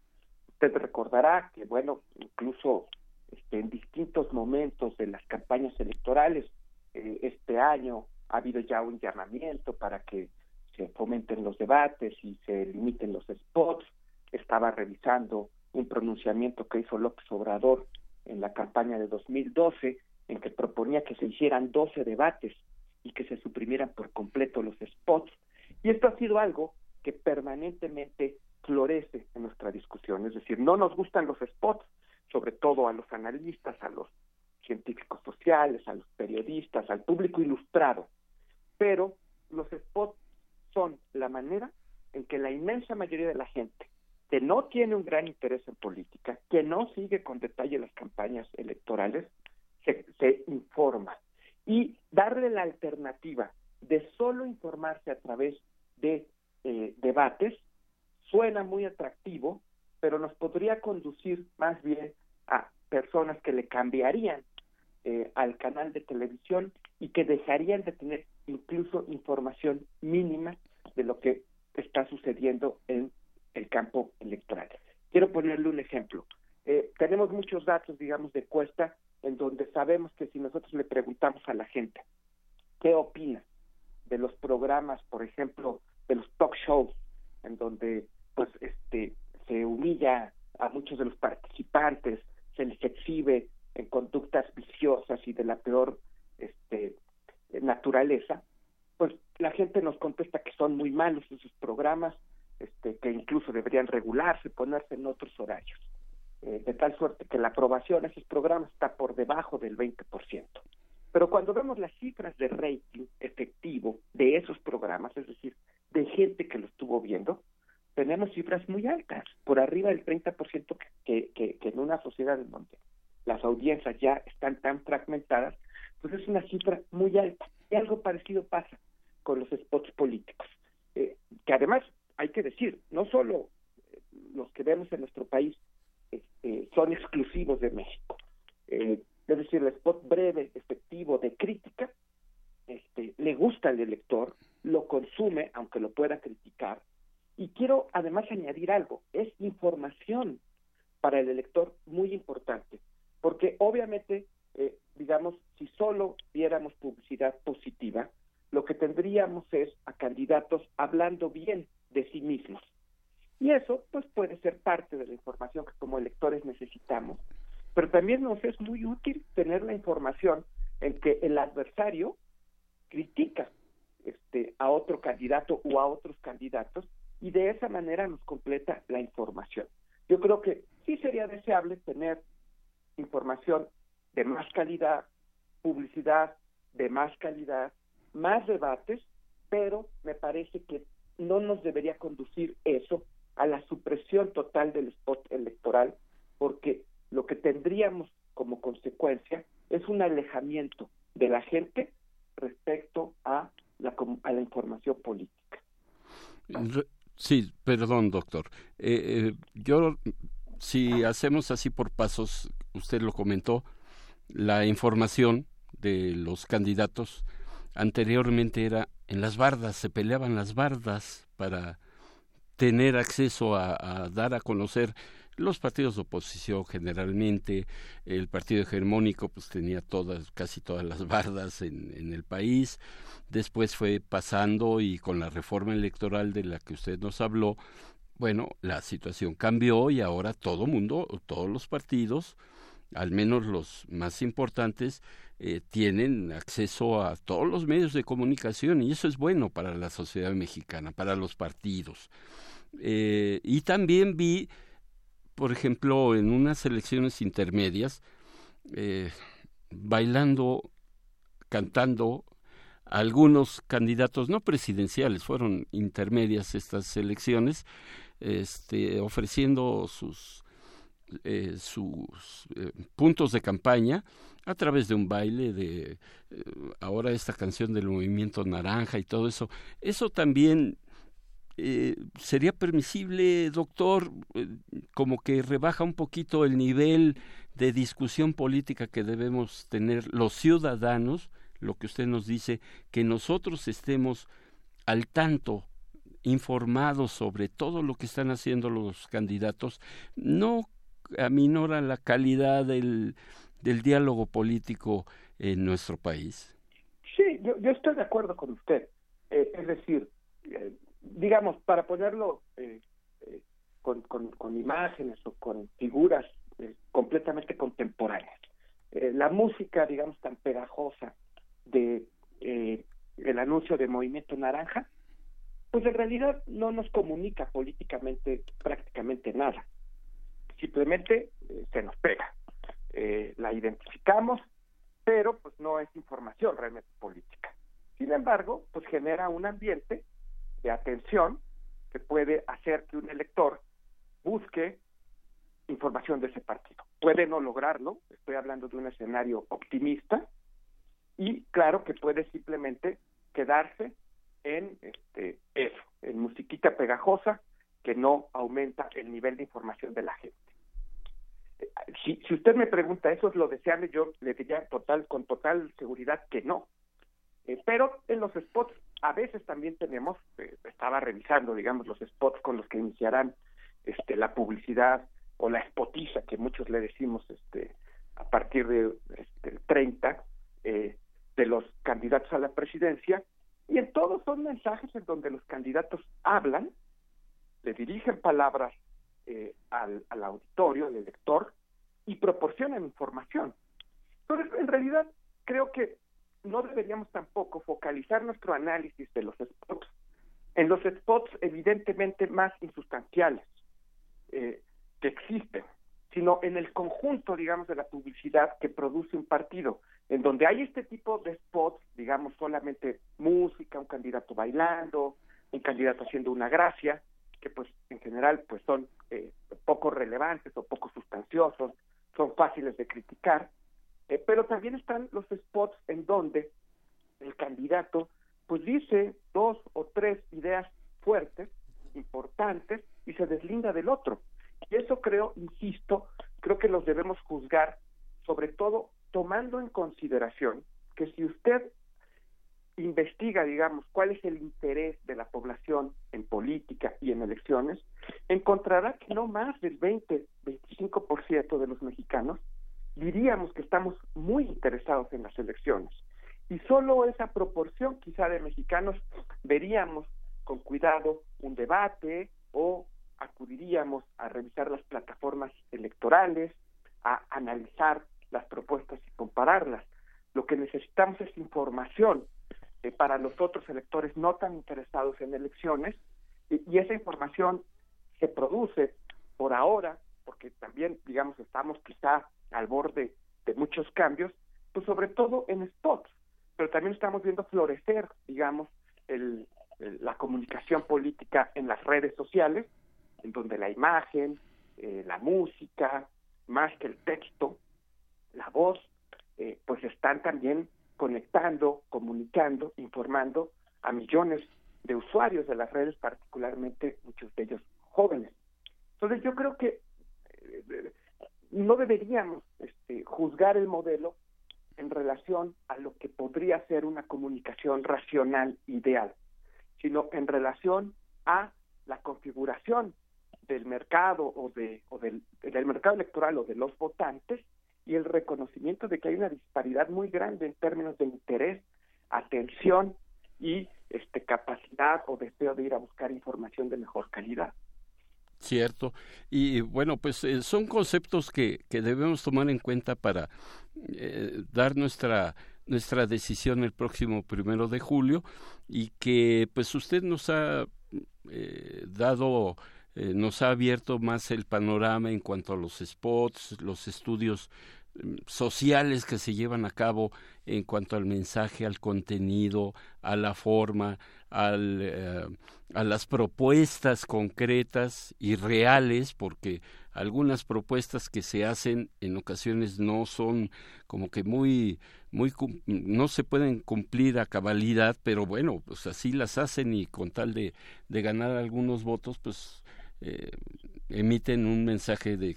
Usted recordará que, bueno, incluso este, en distintos momentos de las campañas electorales, eh, este año ha habido ya un llamamiento para que se fomenten los debates y se limiten los spots. Estaba revisando un pronunciamiento que hizo López Obrador en la campaña de 2012, en que proponía que se hicieran 12 debates y que se suprimieran por completo los spots. Y esto ha sido algo que permanentemente florece en nuestra discusión. Es decir, no nos gustan los spots, sobre todo a los analistas, a los científicos sociales, a los periodistas, al público ilustrado. Pero los spots son la manera en que la inmensa mayoría de la gente que no tiene un gran interés en política, que no sigue con detalle las campañas electorales, se, informa. Y darle la alternativa de solo informarse a través de eh, debates suena muy atractivo, pero nos podría conducir más bien a personas que le cambiarían eh, al canal de televisión y que dejarían de tener incluso información mínima de lo que está sucediendo en el campo electoral. Quiero ponerle un ejemplo. Eh, tenemos muchos datos, digamos, de cuesta, en donde sabemos que si nosotros le preguntamos a la gente qué opina de los programas, por ejemplo, de los talk shows, en donde pues este se humilla a muchos de los participantes, se les exhibe en conductas viciosas y de la peor este naturaleza, pues la gente nos contesta que son muy malos esos programas, este, que incluso deberían regularse, ponerse en otros horarios, eh, de tal suerte que la aprobación a esos programas está por debajo del 20%. Pero cuando vemos las cifras de rating efectivo de esos programas, es decir, de gente que lo estuvo viendo, tenemos cifras muy altas, por arriba del 30% que, que, que en una sociedad en donde las audiencias ya están tan fragmentadas, pues es una cifra muy alta. Y algo parecido pasa con los spots políticos, eh, que además hay que decir, no solo eh, los que vemos en nuestro país este, son exclusivos de México. Eh, es decir, el spot breve, efectivo, de crítica, este, le gusta al elector, lo consume, aunque lo pueda criticar. Y quiero además añadir algo, es información para el elector muy importante, porque obviamente, eh, digamos, si solo viéramos publicidad positiva, lo que tendríamos es a candidatos hablando bien de sí mismos. Y eso, pues, puede ser parte de la información que como electores necesitamos. Pero también nos es muy útil tener la información en que el adversario critica este, a otro candidato o a otros candidatos y de esa manera nos completa la información. Yo creo que sí sería deseable tener información de más calidad, publicidad de más calidad, más debates, pero me parece que no nos debería conducir eso a la supresión total del spot electoral, porque lo que tendríamos como consecuencia es un alejamiento de la gente respecto a la, a la información política. Sí, perdón, doctor. Eh, eh, yo, si hacemos así por pasos, usted lo comentó, la información de los candidatos anteriormente era en las bardas, se peleaban las bardas para tener acceso a, dar a conocer los partidos de oposición generalmente, el partido hegemónico pues tenía todas, casi todas las bardas en, en, el país, después fue pasando y con la reforma electoral de la que usted nos habló, bueno, la situación cambió y ahora todo mundo, todos los partidos, al menos los más importantes, eh, tienen acceso a todos los medios de comunicación y eso es bueno para la sociedad mexicana, para los partidos. Eh, y también vi por ejemplo, en unas elecciones intermedias, eh, bailando, cantando, algunos candidatos no presidenciales, fueron intermedias estas elecciones, este, ofreciendo sus, eh, sus eh, puntos de campaña a través de un baile de eh, ahora esta canción del movimiento naranja y todo eso. Eso también sería permisible, doctor, como que rebaja un poquito el nivel de discusión política que debemos tener los ciudadanos, lo que usted nos dice, que nosotros estemos al tanto informados sobre todo lo que están haciendo los candidatos, no aminora la calidad del, del diálogo político en nuestro país. Sí, yo, yo estoy de acuerdo con usted. Eh, es decir, eh, digamos, para ponerlo eh, con, con, con, imágenes o con figuras completamente contemporáneas, la música, digamos, tan pegajosa de el anuncio de Movimiento Naranja, pues en realidad no nos comunica políticamente prácticamente nada. Simplemente se nos pega eh, la identificamos, pero pues no es información realmente política. Sin embargo, pues genera un ambiente de atención que puede hacer que un elector busque información de ese partido. Puede no lograrlo, estoy hablando de un escenario optimista, y claro que puede simplemente quedarse en este eso, en musiquita pegajosa que no aumenta el nivel de información de la gente si, si usted me pregunta, ¿eso es lo deseable? Yo le diría total, con total seguridad que no. Eh, pero en los spots a veces también tenemos, eh, estaba revisando, digamos, los spots con los que iniciarán este, la publicidad o la spotiza, que muchos le decimos este, a partir de este, 30 eh, de los candidatos a la presidencia, y en todos son mensajes en donde los candidatos hablan, le dirigen palabras eh, al, al, auditorio, al elector, y proporcionan información. Entonces, en realidad, creo que no deberíamos tampoco focalizar nuestro análisis de los spots en los spots evidentemente más insustanciales eh, que existen, sino en el conjunto, digamos, de la publicidad que produce un partido, en donde hay este tipo de spots, digamos, solamente música, un candidato bailando, un candidato haciendo una gracia, que pues en general pues son eh, poco relevantes o poco sustanciosos, son fáciles de criticar, eh, pero también están los spots en donde el candidato pues dice dos o tres ideas fuertes, importantes, y se deslinda del otro. Y eso creo, insisto, creo que los debemos juzgar, sobre todo tomando en consideración que si usted investiga, digamos, cuál es el interés de la población en política y en elecciones, encontrará que no más del 20-25% de los mexicanos diríamos que estamos muy interesados en las elecciones. Y solo esa proporción quizá de mexicanos veríamos con cuidado un debate o acudiríamos a revisar las plataformas electorales, a analizar las propuestas y compararlas. Lo que necesitamos es información eh, para los otros electores no tan interesados en elecciones y, esa información se produce por ahora, porque también, digamos, estamos quizá al borde de muchos cambios, pues sobre todo en spots, pero también estamos viendo florecer, digamos, el, la comunicación política en las redes sociales, en donde la imagen, eh, la música, más que el texto, la voz, eh, pues están también conectando, comunicando, informando a millones de usuarios de las redes, particularmente muchos de ellos jóvenes. Entonces yo creo que eh, no deberíamos este, juzgar el modelo en relación a lo que podría ser una comunicación racional ideal, sino en relación a la configuración del mercado o, de, o del, del mercado electoral o de los votantes y el reconocimiento de que hay una disparidad muy grande en términos de interés, atención y este capacidad o deseo de ir a buscar información de mejor calidad. Cierto. Y bueno, pues eh, son conceptos que, que, debemos tomar en cuenta para eh, dar nuestra nuestra decisión el próximo primero de julio y que pues usted nos ha eh, dado eh, nos ha abierto más el panorama en cuanto a los spots, los estudios sociales que se llevan a cabo en cuanto al mensaje, al contenido, a la forma, al, eh, a las propuestas concretas y reales, porque algunas propuestas que se hacen en ocasiones no son como que muy muy no se pueden cumplir a cabalidad, pero bueno, pues así las hacen y con tal de, ganar algunos votos, pues eh, emiten un mensaje de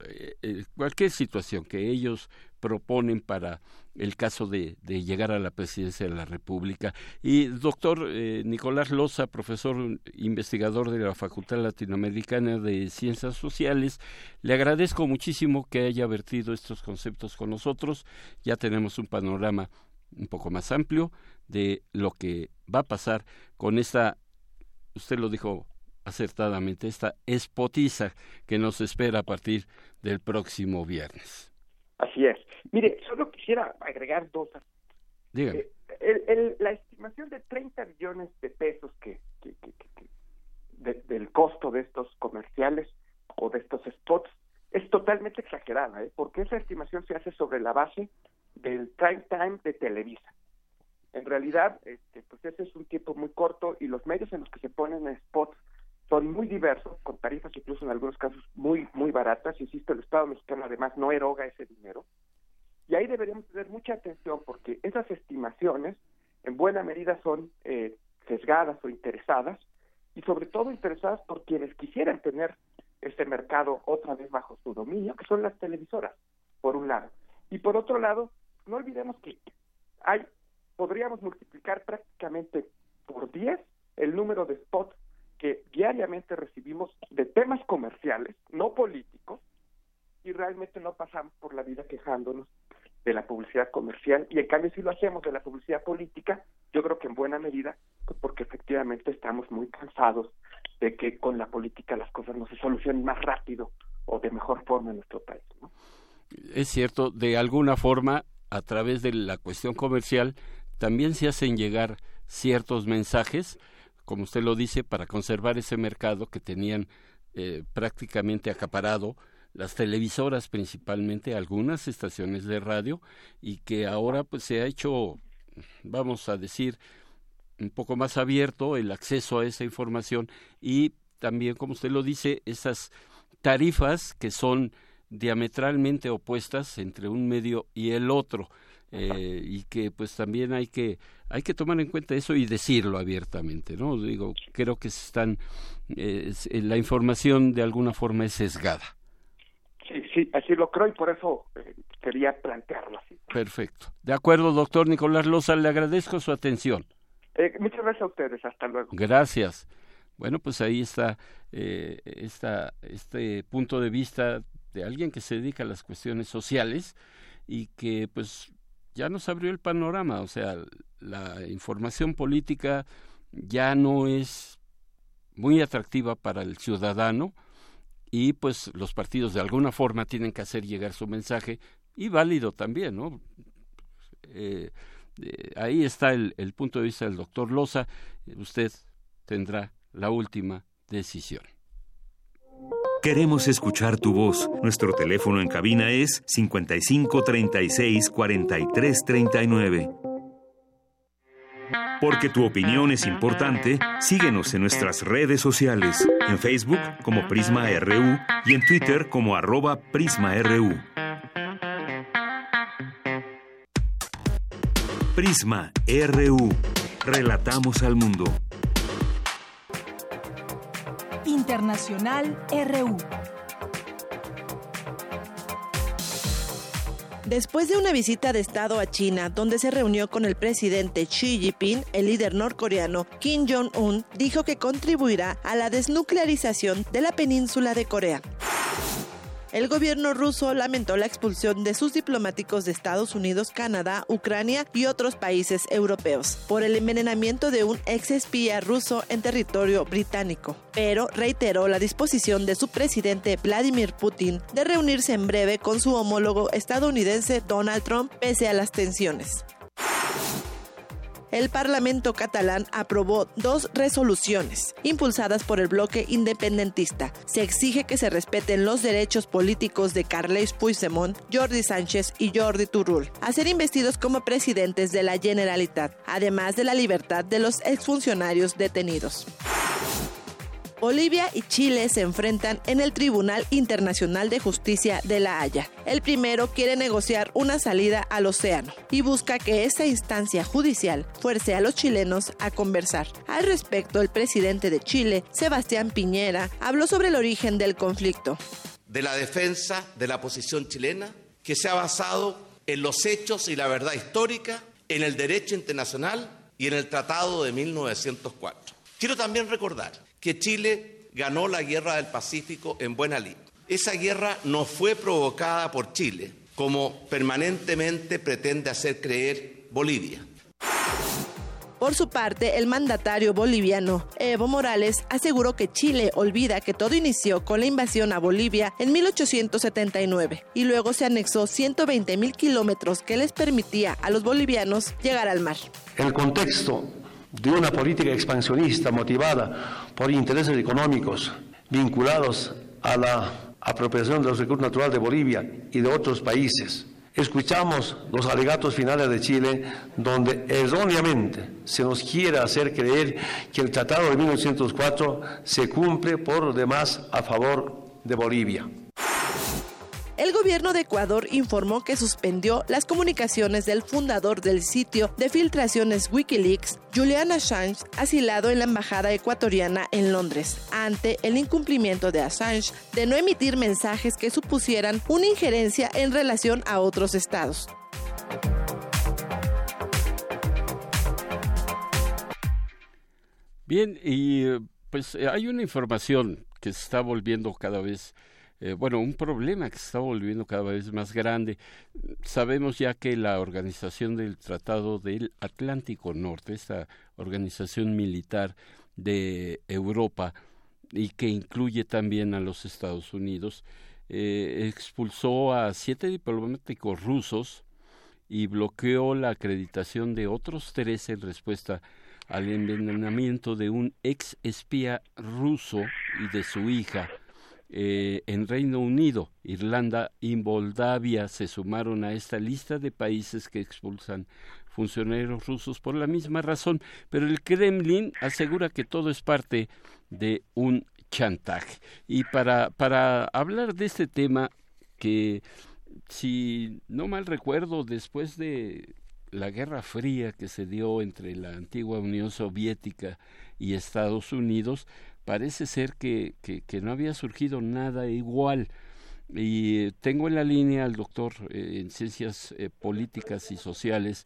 eh, eh, cualquier situación que ellos proponen para el caso de, de, llegar a la presidencia de la República. Y doctor eh, Nicolás Loza, profesor investigador de la Facultad Latinoamericana de Ciencias Sociales, le agradezco muchísimo que haya vertido estos conceptos con nosotros. Ya tenemos un panorama un poco más amplio de lo que va a pasar con esta, usted lo dijo acertadamente, esta espotiza que nos espera a partir del próximo viernes. Así es. Mire, solo quisiera agregar dos. Dígame. Eh, el, el, la estimación de 30 millones de pesos que, que, que, de, del costo de estos comerciales o de estos spots es totalmente exagerada, ¿eh? porque esa estimación se hace sobre la base del prime time de Televisa. En realidad, este, pues ese es un tiempo muy corto y los medios en los que se ponen spots son muy diversos, con tarifas incluso en algunos casos muy, muy baratas. Insisto, el Estado mexicano además no eroga ese dinero. Y ahí deberíamos tener mucha atención porque esas estimaciones en buena medida son eh, sesgadas o interesadas y sobre todo interesadas por quienes quisieran tener este mercado otra vez bajo su dominio, que son las televisoras, por un lado. Y por otro lado, no olvidemos que hay, podríamos multiplicar prácticamente por 10 el número de spots que diariamente recibimos de temas comerciales, no políticos, y realmente no pasamos por la vida quejándonos de la publicidad comercial y en cambio si lo hacemos de la publicidad política, yo creo que en buena medida, pues porque efectivamente estamos muy cansados de que con la política las cosas no se solucionen más rápido o de mejor forma en nuestro país. ¿no? Es cierto, de alguna forma, a través de la cuestión comercial, también se hacen llegar ciertos mensajes como usted lo dice, para conservar ese mercado que tenían eh, prácticamente acaparado las televisoras principalmente, algunas estaciones de radio, y que ahora pues se ha hecho, vamos a decir, un poco más abierto el acceso a esa información y también, como usted lo dice, esas tarifas que son diametralmente opuestas entre un medio y el otro. Eh, y que pues también hay que hay que tomar en cuenta eso y decirlo abiertamente no digo creo que están eh, la información de alguna forma es sesgada. Sí sí así lo creo y por eso eh, quería plantearlo así. Perfecto. De acuerdo doctor Nicolás Loza le agradezco su atención. Muchas gracias a ustedes. Hasta luego. Gracias. Bueno pues ahí está esta, este punto de vista de alguien que se dedica a las cuestiones sociales y que pues ya nos abrió el panorama, o sea, la información política ya no es muy atractiva para el ciudadano y pues los partidos de alguna forma tienen que hacer llegar su mensaje y válido también, ¿no? Eh, eh, ahí está el, el punto de vista del doctor Loza, usted tendrá la última decisión. Queremos escuchar tu voz. Nuestro teléfono en cabina es 55 36 43 39. Porque tu opinión es importante, síguenos en nuestras redes sociales, en Facebook como Prisma RU y en Twitter como arroba PrismaRU. Prisma RU. Relatamos al mundo. Internacional RU. Después de una visita de Estado a China, donde se reunió con el presidente Xi Jinping, el líder norcoreano Kim Jong-un dijo que contribuirá a la desnuclearización de la península de Corea. El gobierno ruso lamentó la expulsión de sus diplomáticos de Estados Unidos, Canadá, Ucrania y otros países europeos por el envenenamiento de un ex espía ruso en territorio británico, pero reiteró la disposición de su presidente Vladimir Putin de reunirse en breve con su homólogo estadounidense Donald Trump pese a las tensiones. El Parlamento catalán aprobó dos resoluciones impulsadas por el bloque independentista. Se exige que se respeten los derechos políticos de Carles Puigdemont, Jordi Sánchez y Jordi Turul a ser investidos como presidentes de la Generalitat, además de la libertad de los exfuncionarios detenidos. Bolivia y Chile se enfrentan en el Tribunal Internacional de Justicia de La Haya. El primero quiere negociar una salida al océano y busca que esa instancia judicial fuerce a los chilenos a conversar. Al respecto, el presidente de Chile, Sebastián Piñera, habló sobre el origen del conflicto. De la defensa de la posición chilena que se ha basado en los hechos y la verdad histórica, en el derecho internacional y en el Tratado de 1904. Quiero también recordar que Chile ganó la guerra del Pacífico en buena lid. Esa guerra no fue provocada por Chile, como permanentemente pretende hacer creer Bolivia. Por su parte, el mandatario boliviano Evo Morales aseguró que Chile olvida que todo inició con la invasión a Bolivia en 1879 y luego se anexó 120 mil kilómetros que les permitía a los bolivianos llegar al mar. El contexto de una política expansionista motivada por intereses económicos vinculados a la apropiación de los recursos naturales de Bolivia y de otros países. Escuchamos los alegatos finales de Chile donde erróneamente se nos quiere hacer creer que el Tratado de 1904 se cumple por demás a favor de Bolivia. El gobierno de Ecuador informó que suspendió las comunicaciones del fundador del sitio de filtraciones Wikileaks, Julian Assange, asilado en la embajada ecuatoriana en Londres, ante el incumplimiento de Assange de no emitir mensajes que supusieran una injerencia en relación a otros estados. Bien, y eh, pues hay una información que se está volviendo cada vez eh, bueno, un problema que se está volviendo cada vez más grande. Sabemos ya que la organización del Tratado del Atlántico Norte, esta organización militar de Europa y que incluye también a los Estados Unidos, eh, expulsó a siete diplomáticos rusos y bloqueó la acreditación de otros tres en respuesta al envenenamiento de un ex espía ruso y de su hija eh, en Reino Unido, Irlanda y Moldavia se sumaron a esta lista de países que expulsan funcionarios rusos por la misma razón, pero el Kremlin asegura que todo es parte de un chantaje. Y para, para hablar de este tema, que si no mal recuerdo, después de la Guerra Fría que se dio entre la antigua Unión Soviética y Estados Unidos, parece ser que, no había surgido nada igual. Y tengo en la línea al doctor eh, en ciencias eh, políticas y sociales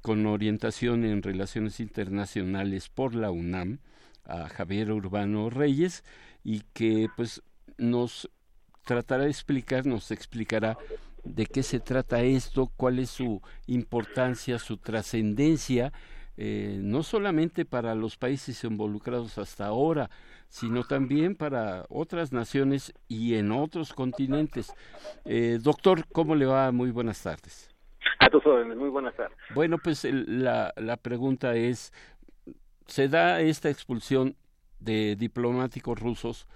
con orientación en relaciones internacionales por la UNAM, a Javier Urbano Reyes, y que pues nos tratará de explicar, nos explicará de qué se trata esto, cuál es su importancia, su trascendencia, eh, no solamente para los países involucrados hasta ahora, sino también para otras naciones y en otros continentes. Eh, doctor, ¿cómo le va? Muy buenas tardes. A tus órdenes, muy buenas tardes. Bueno, pues la, la pregunta es, ¿se da esta expulsión de diplomáticos rusos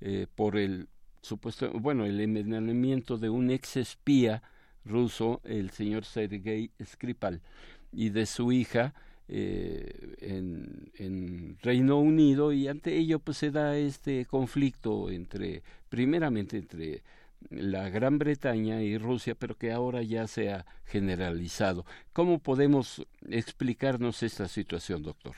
eh, por el supuesto, bueno, el envenenamiento de un ex espía ruso, el señor Sergei Skripal, y de su hija, eh, en, Reino Unido y ante ello pues se da este conflicto entre primeramente entre la Gran Bretaña y Rusia pero que ahora ya se ha generalizado cómo podemos explicarnos esta situación doctor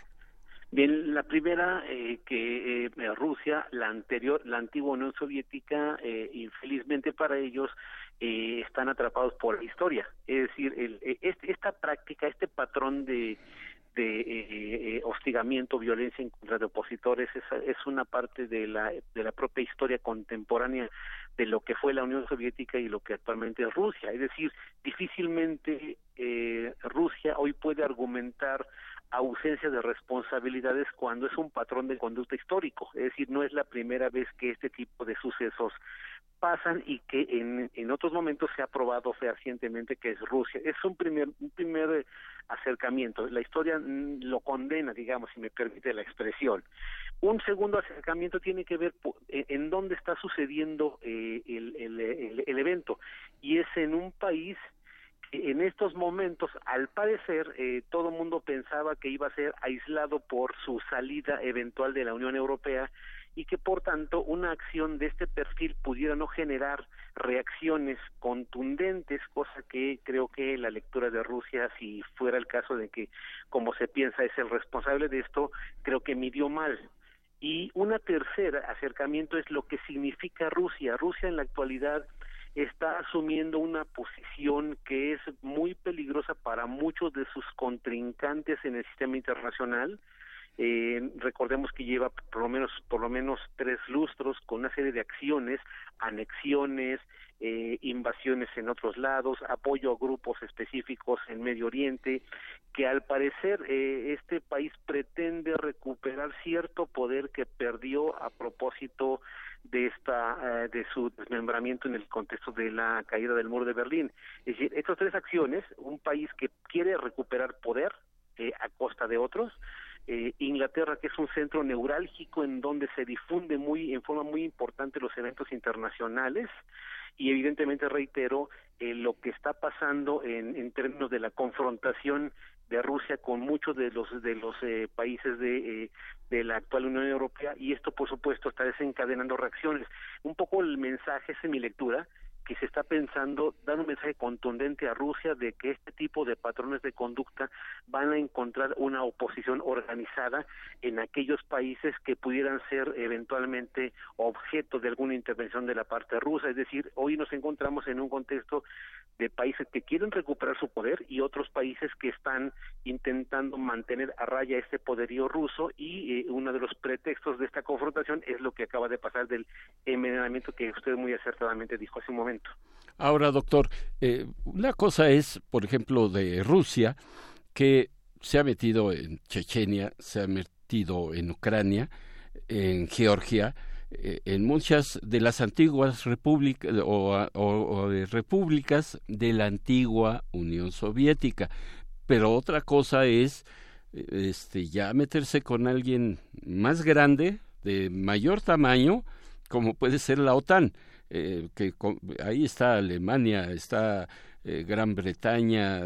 Bien, la primera eh, que eh, Rusia, la anterior, la antigua Unión Soviética, eh, infelizmente para ellos eh, están atrapados por la historia. Es decir, el, este, esta práctica, este patrón de de eh, eh, hostigamiento, violencia en contra de opositores, es, es una parte de la, de la propia historia contemporánea de lo que fue la Unión Soviética y lo que actualmente es Rusia. Es decir, difícilmente eh, Rusia hoy puede argumentar ausencia de responsabilidades cuando es un patrón de conducta histórico. Es decir, no es la primera vez que este tipo de sucesos pasan y que en, en otros momentos se ha probado fehacientemente que es Rusia. Es un primer, un primer acercamiento. La historia mm, lo condena, digamos, si me permite la expresión. Un segundo acercamiento tiene que ver en dónde está sucediendo eh, el, el, el, evento y es en un país que en estos momentos, al parecer, eh, todo el mundo pensaba que iba a ser aislado por su salida eventual de la Unión Europea y que por tanto una acción de este perfil pudiera no generar reacciones contundentes, cosa que creo que la lectura de Rusia, si fuera el caso de que, como se piensa, es el responsable de esto, creo que midió mal. Y una tercera acercamiento es lo que significa Rusia. Rusia en la actualidad está asumiendo una posición que es muy peligrosa para muchos de sus contrincantes en el sistema internacional, eh, recordemos que lleva por lo menos por lo menos tres lustros con una serie de acciones, anexiones, eh, invasiones en otros lados, apoyo a grupos específicos en Medio Oriente, que al parecer eh, este país pretende recuperar cierto poder que perdió a propósito de esta eh, de su desmembramiento en el contexto de la caída del muro de Berlín. Es decir, estas tres acciones, un país que quiere recuperar poder eh, a costa de otros, eh, Inglaterra, que es un centro neurálgico en donde se difunde muy en forma muy importante los eventos internacionales y evidentemente reitero eh, lo que está pasando en, en términos de la confrontación de Rusia con muchos de los de los eh, países de, eh, de la actual Unión Europea y esto por supuesto está desencadenando reacciones. Un poco el mensaje es en mi lectura que se está pensando, dando un mensaje contundente a Rusia de que este tipo de patrones de conducta van a encontrar una oposición organizada en aquellos países que pudieran ser eventualmente objeto de alguna intervención de la parte rusa. Es decir, hoy nos encontramos en un contexto de países que quieren recuperar su poder y otros países que están intentando mantener a raya este poderío ruso y eh, uno de los pretextos de esta confrontación es lo que acaba de pasar del envenenamiento que usted muy acertadamente dijo hace un momento. Ahora, doctor, eh, una cosa es, por ejemplo, de Rusia, que se ha metido en Chechenia, se ha metido en Ucrania, en Georgia, eh, en muchas de las antiguas repúblicas repúblicas de la antigua Unión Soviética. Pero otra cosa es este, ya meterse con alguien más grande, de mayor tamaño, como puede ser la OTAN. Eh, que ahí está Alemania, está eh, Gran Bretaña,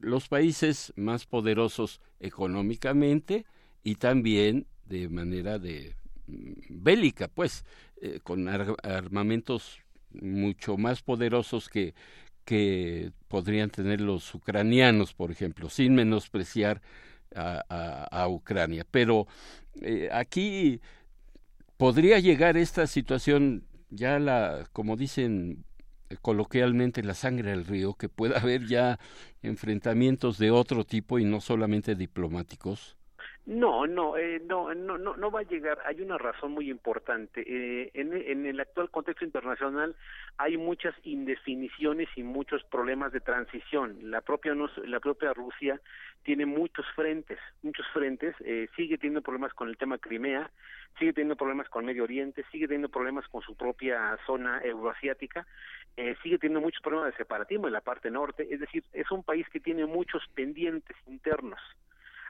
los países más poderosos económicamente y también de manera de mm, bélica, pues, eh, con armamentos mucho más poderosos que, que podrían tener los ucranianos, por ejemplo, sin menospreciar a, a, Ucrania. Pero aquí podría llegar esta situación ya la, como dicen coloquialmente, la sangre del río, que pueda haber ya enfrentamientos de otro tipo y no solamente diplomáticos? No, no, eh, no, no, no, no va a llegar. Hay una razón muy importante. Eh, en, en, el actual contexto internacional hay muchas indefiniciones y muchos problemas de transición. La propia, la propia Rusia tiene muchos frentes, muchos frentes. Eh, sigue teniendo problemas con el tema Crimea, sigue teniendo problemas con Medio Oriente, sigue teniendo problemas con su propia zona euroasiática, eh, sigue teniendo muchos problemas de separatismo en la parte norte. Es decir, es un país que tiene muchos pendientes internos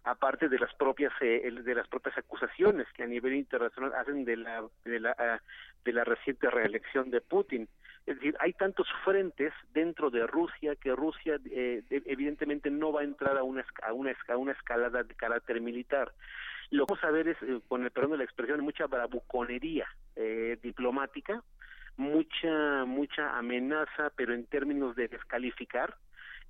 aparte de las propias eh, de las propias acusaciones que a nivel internacional hacen de la de la ah, de la reciente reelección de Putin. Es decir hay tantos frentes dentro de Rusia que Rusia eh, evidentemente no va a entrar a una a una a una escalada de carácter militar. Lo que vamos a ver es eh, con el perdón de la expresión mucha bravuconería diplomática mucha mucha amenaza pero en términos de descalificar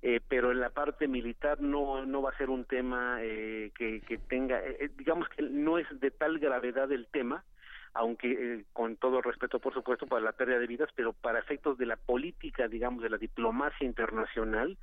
eh, pero en la parte militar no no va a ser un tema eh, que, tenga eh, digamos que no es de tal gravedad el tema aunque con todo respeto por supuesto para la pérdida de vidas pero para efectos de la política digamos de la diplomacia internacional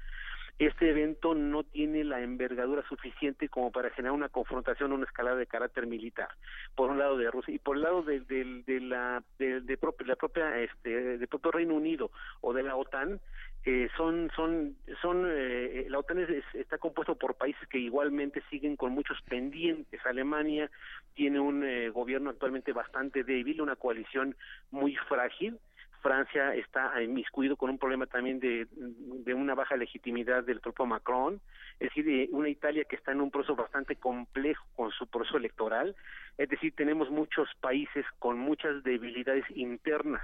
este evento no tiene la envergadura suficiente como para generar una confrontación una escalada de carácter militar por un lado de Rusia y por el lado de, de, de la de, de, la propia este del propio Reino Unido o de la OTAN eh, son son son eh, la OTAN está compuesto por países que igualmente siguen con muchos pendientes. Alemania tiene un eh, gobierno actualmente bastante débil una coalición muy frágil. Francia está inmiscuido con un problema también de, una baja legitimidad del propio Macron, es decir, una Italia que está en un proceso bastante complejo con su proceso electoral, es decir, tenemos muchos países con muchas debilidades internas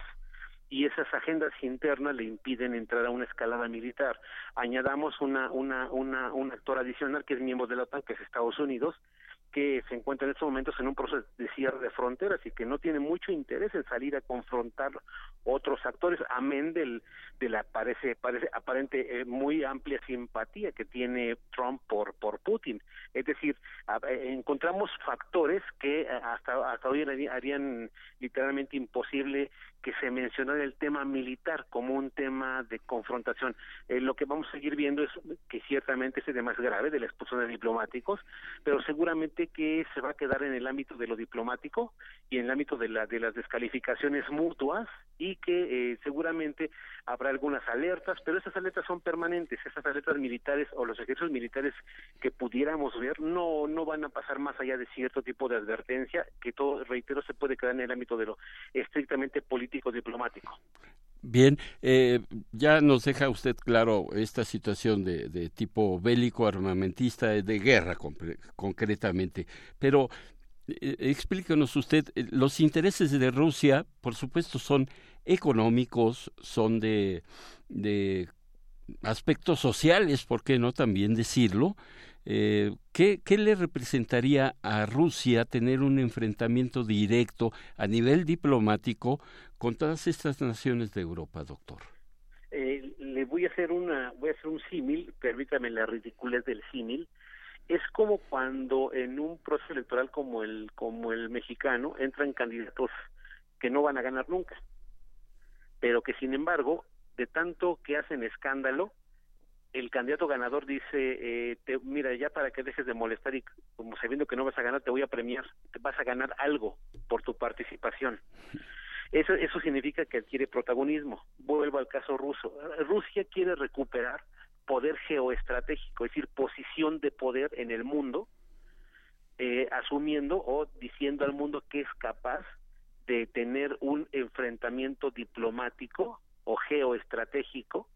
y esas agendas internas le impiden entrar a una escalada militar. Añadamos una, una, una, un actor adicional que es miembro de la OTAN, que es Estados Unidos, que se encuentra en estos momentos en un proceso de cierre de fronteras y que no tiene mucho interés en salir a confrontar otros actores, amén del, de la parece, parece aparente eh, muy amplia simpatía que tiene Trump por, por Putin. Es decir, eh, encontramos factores que eh, hasta, hasta hoy harían literalmente imposible que se mencionara el tema militar como un tema de confrontación. lo que vamos a seguir viendo es que ciertamente es el más grave de la expulsión de diplomáticos, pero seguramente que se va a quedar en el ámbito de lo diplomático y en el ámbito de, la, de las descalificaciones mutuas y que eh, seguramente habrá algunas alertas, pero esas alertas son permanentes, esas alertas militares o los ejercicios militares que pudiéramos ver no no van a pasar más allá de cierto tipo de advertencia que todo reitero se puede quedar en el ámbito de lo estrictamente político diplomático. Bien, eh, ya nos deja usted claro esta situación de, tipo bélico, armamentista, de guerra concretamente, pero eh, explíquenos usted, eh, los intereses de Rusia, por supuesto, son económicos, son de, de aspectos sociales, ¿por qué no también decirlo? Eh, ¿qué, ¿Qué le representaría a Rusia tener un enfrentamiento directo a nivel diplomático con todas estas naciones de Europa, doctor? Eh, le voy a hacer una, voy a hacer un símil, permítame la ridiculez del símil. Es como cuando en un proceso electoral como el como el mexicano entran candidatos que no van a ganar nunca, pero que sin embargo de tanto que hacen escándalo el candidato ganador dice, eh, te, mira, ya para que dejes de molestar y como sabiendo que no vas a ganar, te voy a premiar, te vas a ganar algo por tu participación. Eso, eso significa que adquiere protagonismo. Vuelvo al caso ruso. Rusia quiere recuperar poder geoestratégico, es decir, posición de poder en el mundo, eh, asumiendo o diciendo al mundo que es capaz de tener un enfrentamiento diplomático o geoestratégico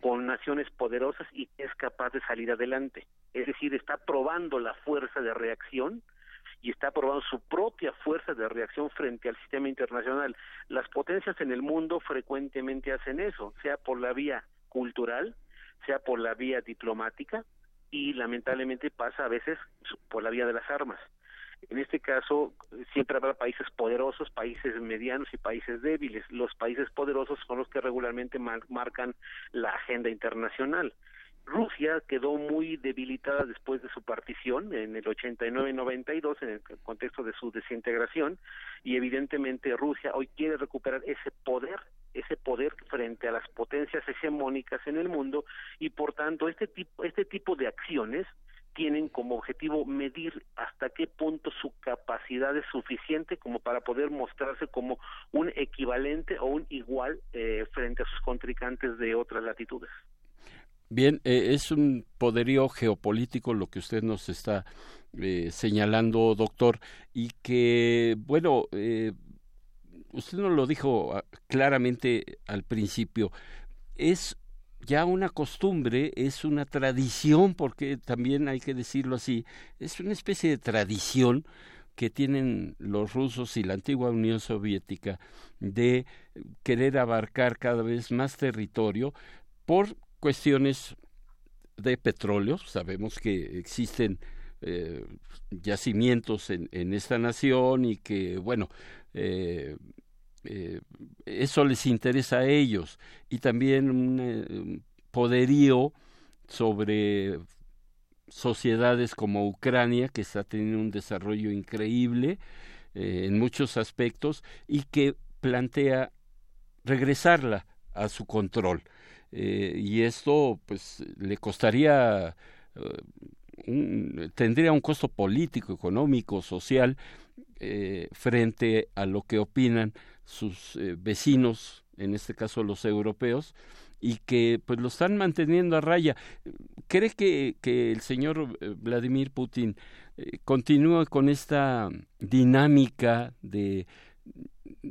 con naciones poderosas y es capaz de salir adelante. Es decir, está probando la fuerza de reacción y está probando su propia fuerza de reacción frente al sistema internacional. Las potencias en el mundo frecuentemente hacen eso, sea por la vía cultural, sea por la vía diplomática y lamentablemente pasa a veces por la vía de las armas. En este caso, siempre habrá países poderosos, países medianos y países débiles. Los países poderosos son los que regularmente marcan la agenda internacional. Rusia quedó muy debilitada después de su partición en el 89-92 en el contexto de su desintegración y evidentemente Rusia hoy quiere recuperar ese poder ese poder frente a las potencias hegemónicas en el mundo y por tanto este tipo este tipo de acciones tienen como objetivo medir hasta qué punto su capacidad es suficiente como para poder mostrarse como un equivalente o un igual eh, frente a sus contrincantes de otras latitudes. Bien, eh, es un poderío geopolítico lo que usted nos está eh, señalando, doctor, y que, bueno, usted nos lo dijo ah, claramente al principio, es ya una costumbre, es una tradición, porque también hay que decirlo así, es una especie de tradición que tienen los rusos y la antigua Unión Soviética de querer abarcar cada vez más territorio por cuestiones de petróleo. Sabemos que existen eh, yacimientos en, en, esta nación y que, bueno, eh, eh, eso les interesa a ellos y también un poderío sobre sociedades como Ucrania que está teniendo un desarrollo increíble en muchos aspectos y que plantea regresarla a su control y esto pues le costaría tendría un costo político económico social frente a lo que opinan sus eh, vecinos, en este caso los europeos, y que pues lo están manteniendo a raya. ¿Cree que, que el señor eh, Vladimir Putin eh, continúa con esta dinámica de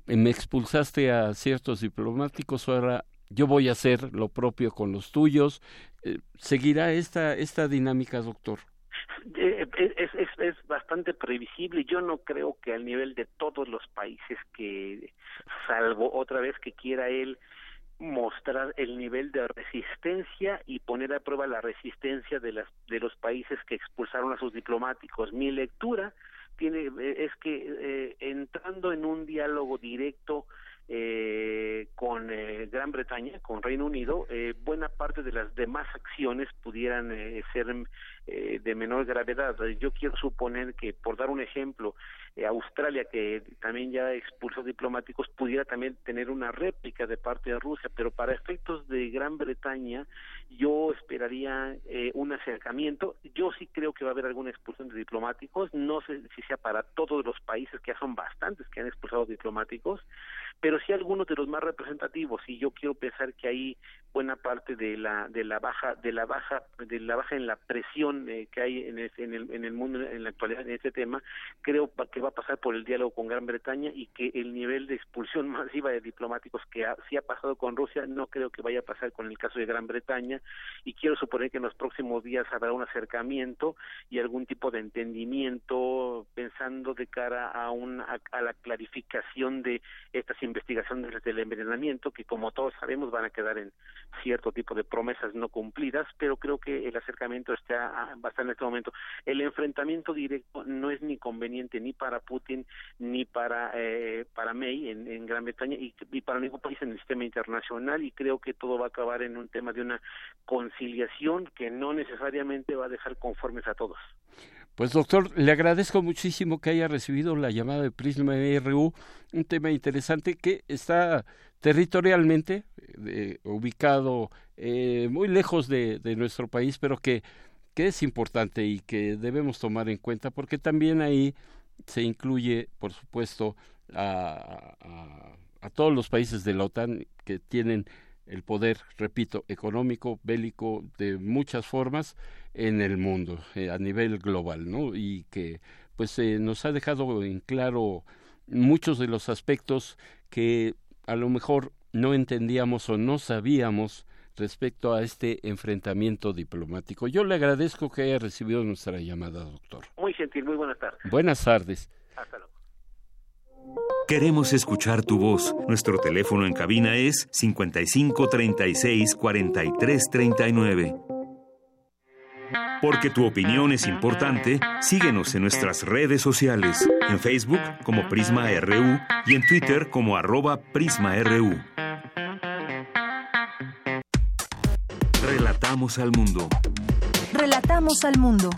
me expulsaste a ciertos diplomáticos, ahora yo voy a hacer lo propio con los tuyos. Eh, ¿Seguirá esta, esta dinámica, doctor? Eh, es, es, es bastante previsible. Yo no creo que al nivel de todos los países que, salvo otra vez que quiera él mostrar el nivel de resistencia y poner a prueba la resistencia de las de los países que expulsaron a sus diplomáticos. Mi lectura tiene es que eh, entrando en un diálogo directo eh, con eh, Gran Bretaña, con Reino Unido, eh, buena parte de las demás acciones pudieran eh, ser eh, de menor gravedad. Yo quiero suponer que, por dar un ejemplo, eh, Australia, que también ya expulsó diplomáticos, pudiera también tener una réplica de parte de Rusia, pero para efectos de Gran Bretaña, yo esperaría eh, un acercamiento. Yo sí creo que va a haber alguna expulsión de diplomáticos, no sé si sea para todos los países, que ya son bastantes que han expulsado diplomáticos, pero sí algunos de los más representativos. Y yo quiero pensar que hay buena parte de la de la baja de la baja de la baja en la presión eh, que hay en, en, el, en el mundo en la actualidad en este tema creo que va a pasar por el diálogo con Gran Bretaña y que el nivel de expulsión [LAUGHS] masiva de diplomáticos que sí ha pasado con Rusia no creo que vaya a pasar con el caso de Gran Bretaña y quiero suponer que en los próximos días habrá un acercamiento y algún tipo de entendimiento pensando de cara a un a la clarificación de estas investigaciones del envenenamiento que como todos sabemos van a quedar en cierto tipo de promesas no cumplidas, pero creo que el acercamiento está bastante en este momento. El enfrentamiento directo no es ni conveniente ni para Putin ni para eh, para May en, en Gran Bretaña y, y, para ningún país en el sistema internacional y creo que todo va a acabar en un tema de una conciliación que no necesariamente va a dejar conformes a todos. Pues doctor, le agradezco muchísimo que haya recibido la llamada de Prisma RU, un tema interesante que está territorialmente eh, ubicado eh, muy lejos de, de, nuestro país, pero que, que es importante y que debemos tomar en cuenta porque también ahí se incluye, por supuesto, a, a, todos los países de la OTAN que tienen el poder, repito, económico, bélico, de muchas formas en el mundo, eh, a nivel global, ¿no? Y que pues eh, nos ha dejado en claro muchos de los aspectos que a lo mejor no entendíamos o no sabíamos respecto a este enfrentamiento diplomático. Yo le agradezco que haya recibido nuestra llamada, doctor. Muy gentil, muy buenas tardes. Buenas tardes. Hasta luego. Queremos escuchar tu voz. Nuestro teléfono en cabina es 55 36 43 39. Porque tu opinión es importante, síguenos en nuestras redes sociales, en Facebook como Prisma RU y en Twitter como arroba PrismaRU. Relatamos al mundo. Relatamos al mundo.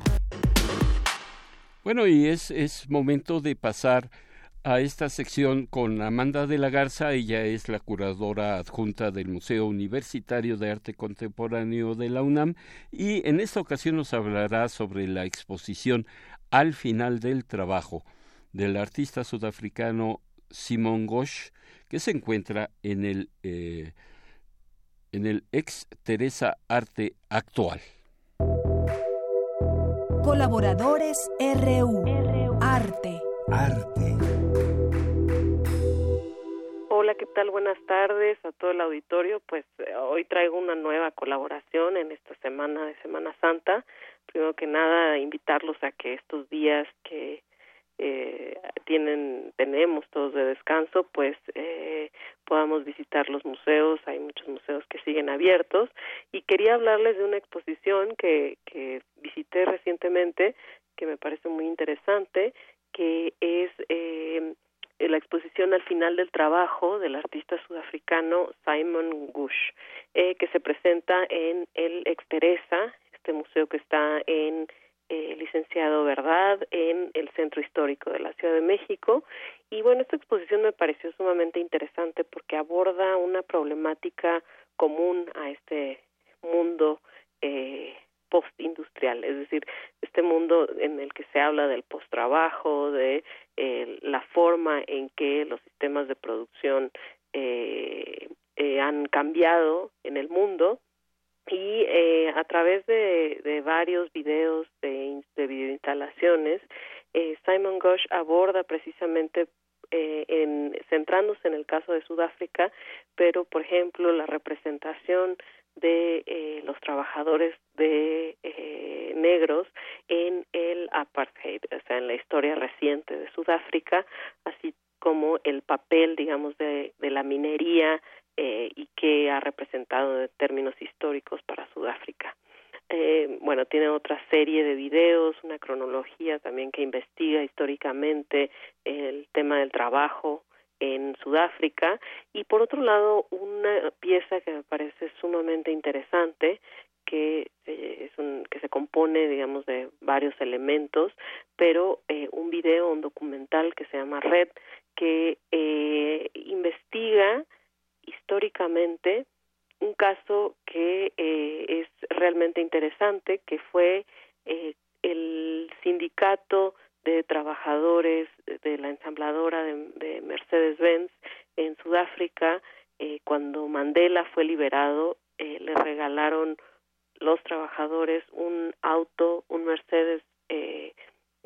Bueno, y es, es momento de pasar a esta sección con Amanda de la Garza. Ella es la curadora adjunta del Museo Universitario de Arte Contemporáneo de la UNAM y en esta ocasión nos hablará sobre la exposición Al final del trabajo del artista sudafricano Simon Gosh que se encuentra en el eh, en el ex Teresa Arte actual. Colaboradores RU. RU. Arte. Arte. Hola, ¿qué tal? Buenas tardes a todo el auditorio. Pues eh, hoy traigo una nueva colaboración en esta semana de Semana Santa. Primero que nada, invitarlos a que estos días que eh, tienen tenemos todos de descanso pues eh, podamos visitar los museos. Hay muchos museos que siguen abiertos. Y quería hablarles de una exposición que que visité recientemente que me parece muy interesante que es eh, la exposición al final del trabajo del artista sudafricano Simon Gush, eh, que se presenta en el Exteresa, este museo que está en eh, licenciado Verdad en el Centro Histórico de la Ciudad de México. Y bueno, esta exposición me pareció sumamente interesante porque aborda una problemática común a este mundo eh, postindustrial, es decir, este mundo en el que se habla del posttrabajo, de eh, la forma en que los sistemas de producción eh, eh, han cambiado en el mundo y eh, a través de, de varios videos de, de videoinstalaciones, eh, Simon Gosh aborda precisamente eh, en, centrándose en el caso de Sudáfrica, pero por ejemplo la representación de eh, los trabajadores de eh, negros en el apartheid, o sea, en la historia reciente de Sudáfrica, así como el papel, digamos, de, de la minería eh, y que ha representado en términos históricos para Sudáfrica. Eh, bueno, tiene otra serie de videos, una cronología también que investiga históricamente el tema del trabajo en Sudáfrica y por otro lado una pieza que me parece sumamente interesante que eh, es un, que se compone digamos de varios elementos pero eh, un video un documental que se llama Red que eh, investiga históricamente un caso que eh, es realmente interesante, que fue eh, el sindicato de trabajadores de la ensambladora de, Mercedes-Benz en Sudáfrica, eh, cuando Mandela fue liberado, le regalaron los trabajadores un auto, un Mercedes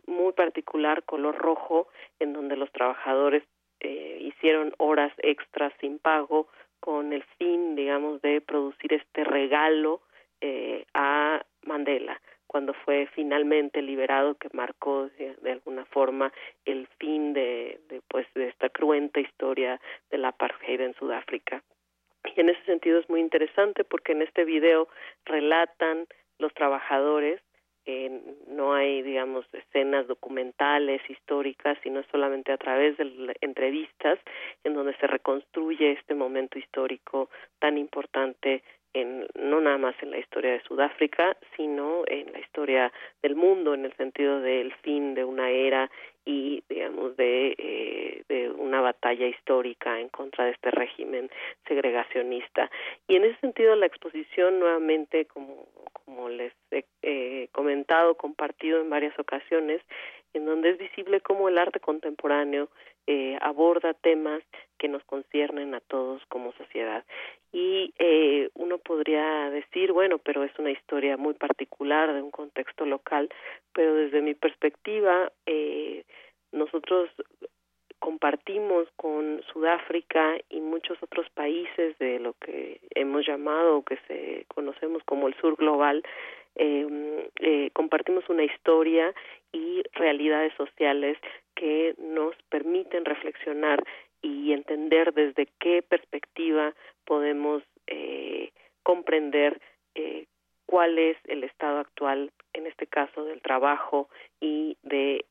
muy particular, color rojo, en donde los trabajadores hicieron horas extras sin pago con el fin, digamos, de producir este regalo eh, a Mandela cuando fue finalmente liberado que marcó de, alguna forma el fin de, de, pues de esta cruenta historia de la apartheid en Sudáfrica. Y en ese sentido es muy interesante porque en este video relatan los trabajadores no hay, digamos, escenas documentales, históricas, sino solamente a través de entrevistas en donde se reconstruye este momento histórico tan importante en, no nada más en la historia de Sudáfrica, sino en la historia del mundo, en el sentido del fin de una era y, digamos, de, eh, de una batalla histórica en contra de este régimen segregacionista. Y en ese sentido, la exposición, nuevamente, como, como les he eh, comentado, compartido en varias ocasiones, en donde es visible cómo el arte contemporáneo eh, aborda temas que nos conciernen a todos como sociedad. Y eh, uno podría decir, bueno, pero es una historia muy particular de un contexto local, pero desde mi perspectiva, eh, nosotros compartimos con Sudáfrica y muchos otros países de lo que hemos llamado o que se conocemos como el sur global eh, eh, compartimos una historia y realidades sociales que nos permiten reflexionar y entender desde qué perspectiva podemos eh, comprender eh, cuál es el estado actual, en este caso del trabajo y de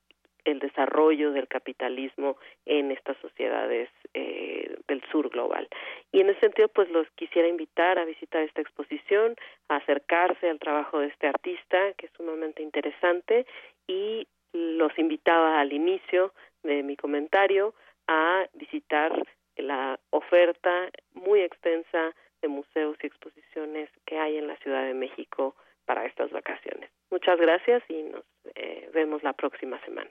el desarrollo del capitalismo en estas sociedades eh, del sur global. Y en ese sentido, pues los quisiera invitar a visitar esta exposición, a acercarse al trabajo de este artista, que es sumamente interesante, y los invitaba al inicio de mi comentario a visitar la oferta muy extensa de museos y exposiciones que hay en la Ciudad de México para estas vacaciones. Muchas gracias y nos eh, vemos la próxima semana.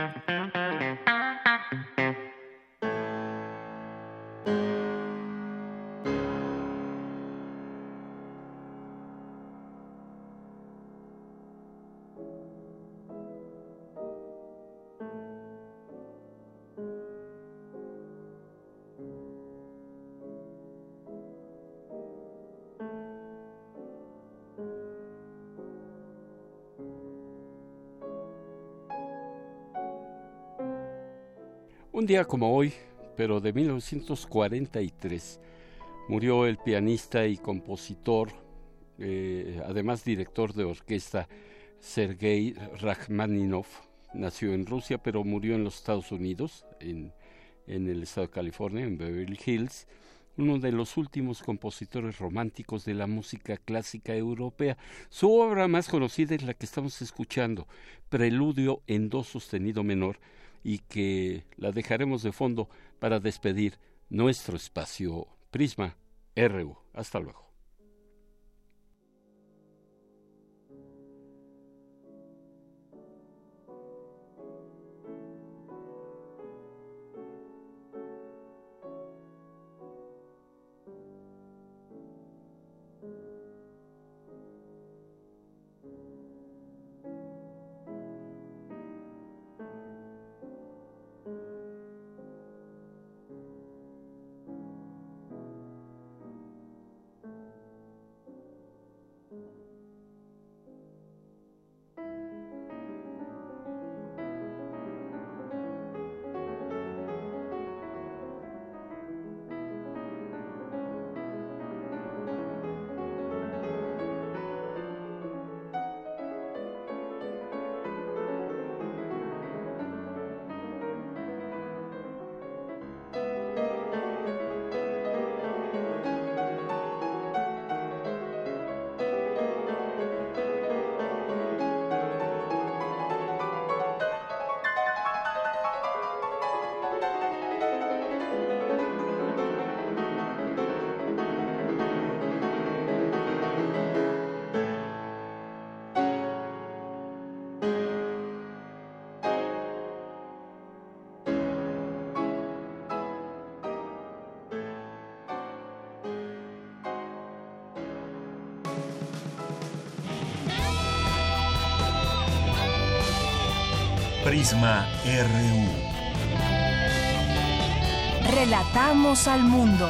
Un día como hoy, pero de 1943, murió el pianista y compositor, eh, además director de orquesta, Sergei Rachmaninov. Nació en Rusia, pero murió en los Estados Unidos, en, en el estado de California, en Beverly Hills uno de los últimos compositores románticos de la música clásica europea. Su obra más conocida es la que estamos escuchando, Preludio en Do sostenido menor, y que la dejaremos de fondo para despedir nuestro espacio Prisma RU. Hasta luego. Prisma RU. Relatamos al mundo.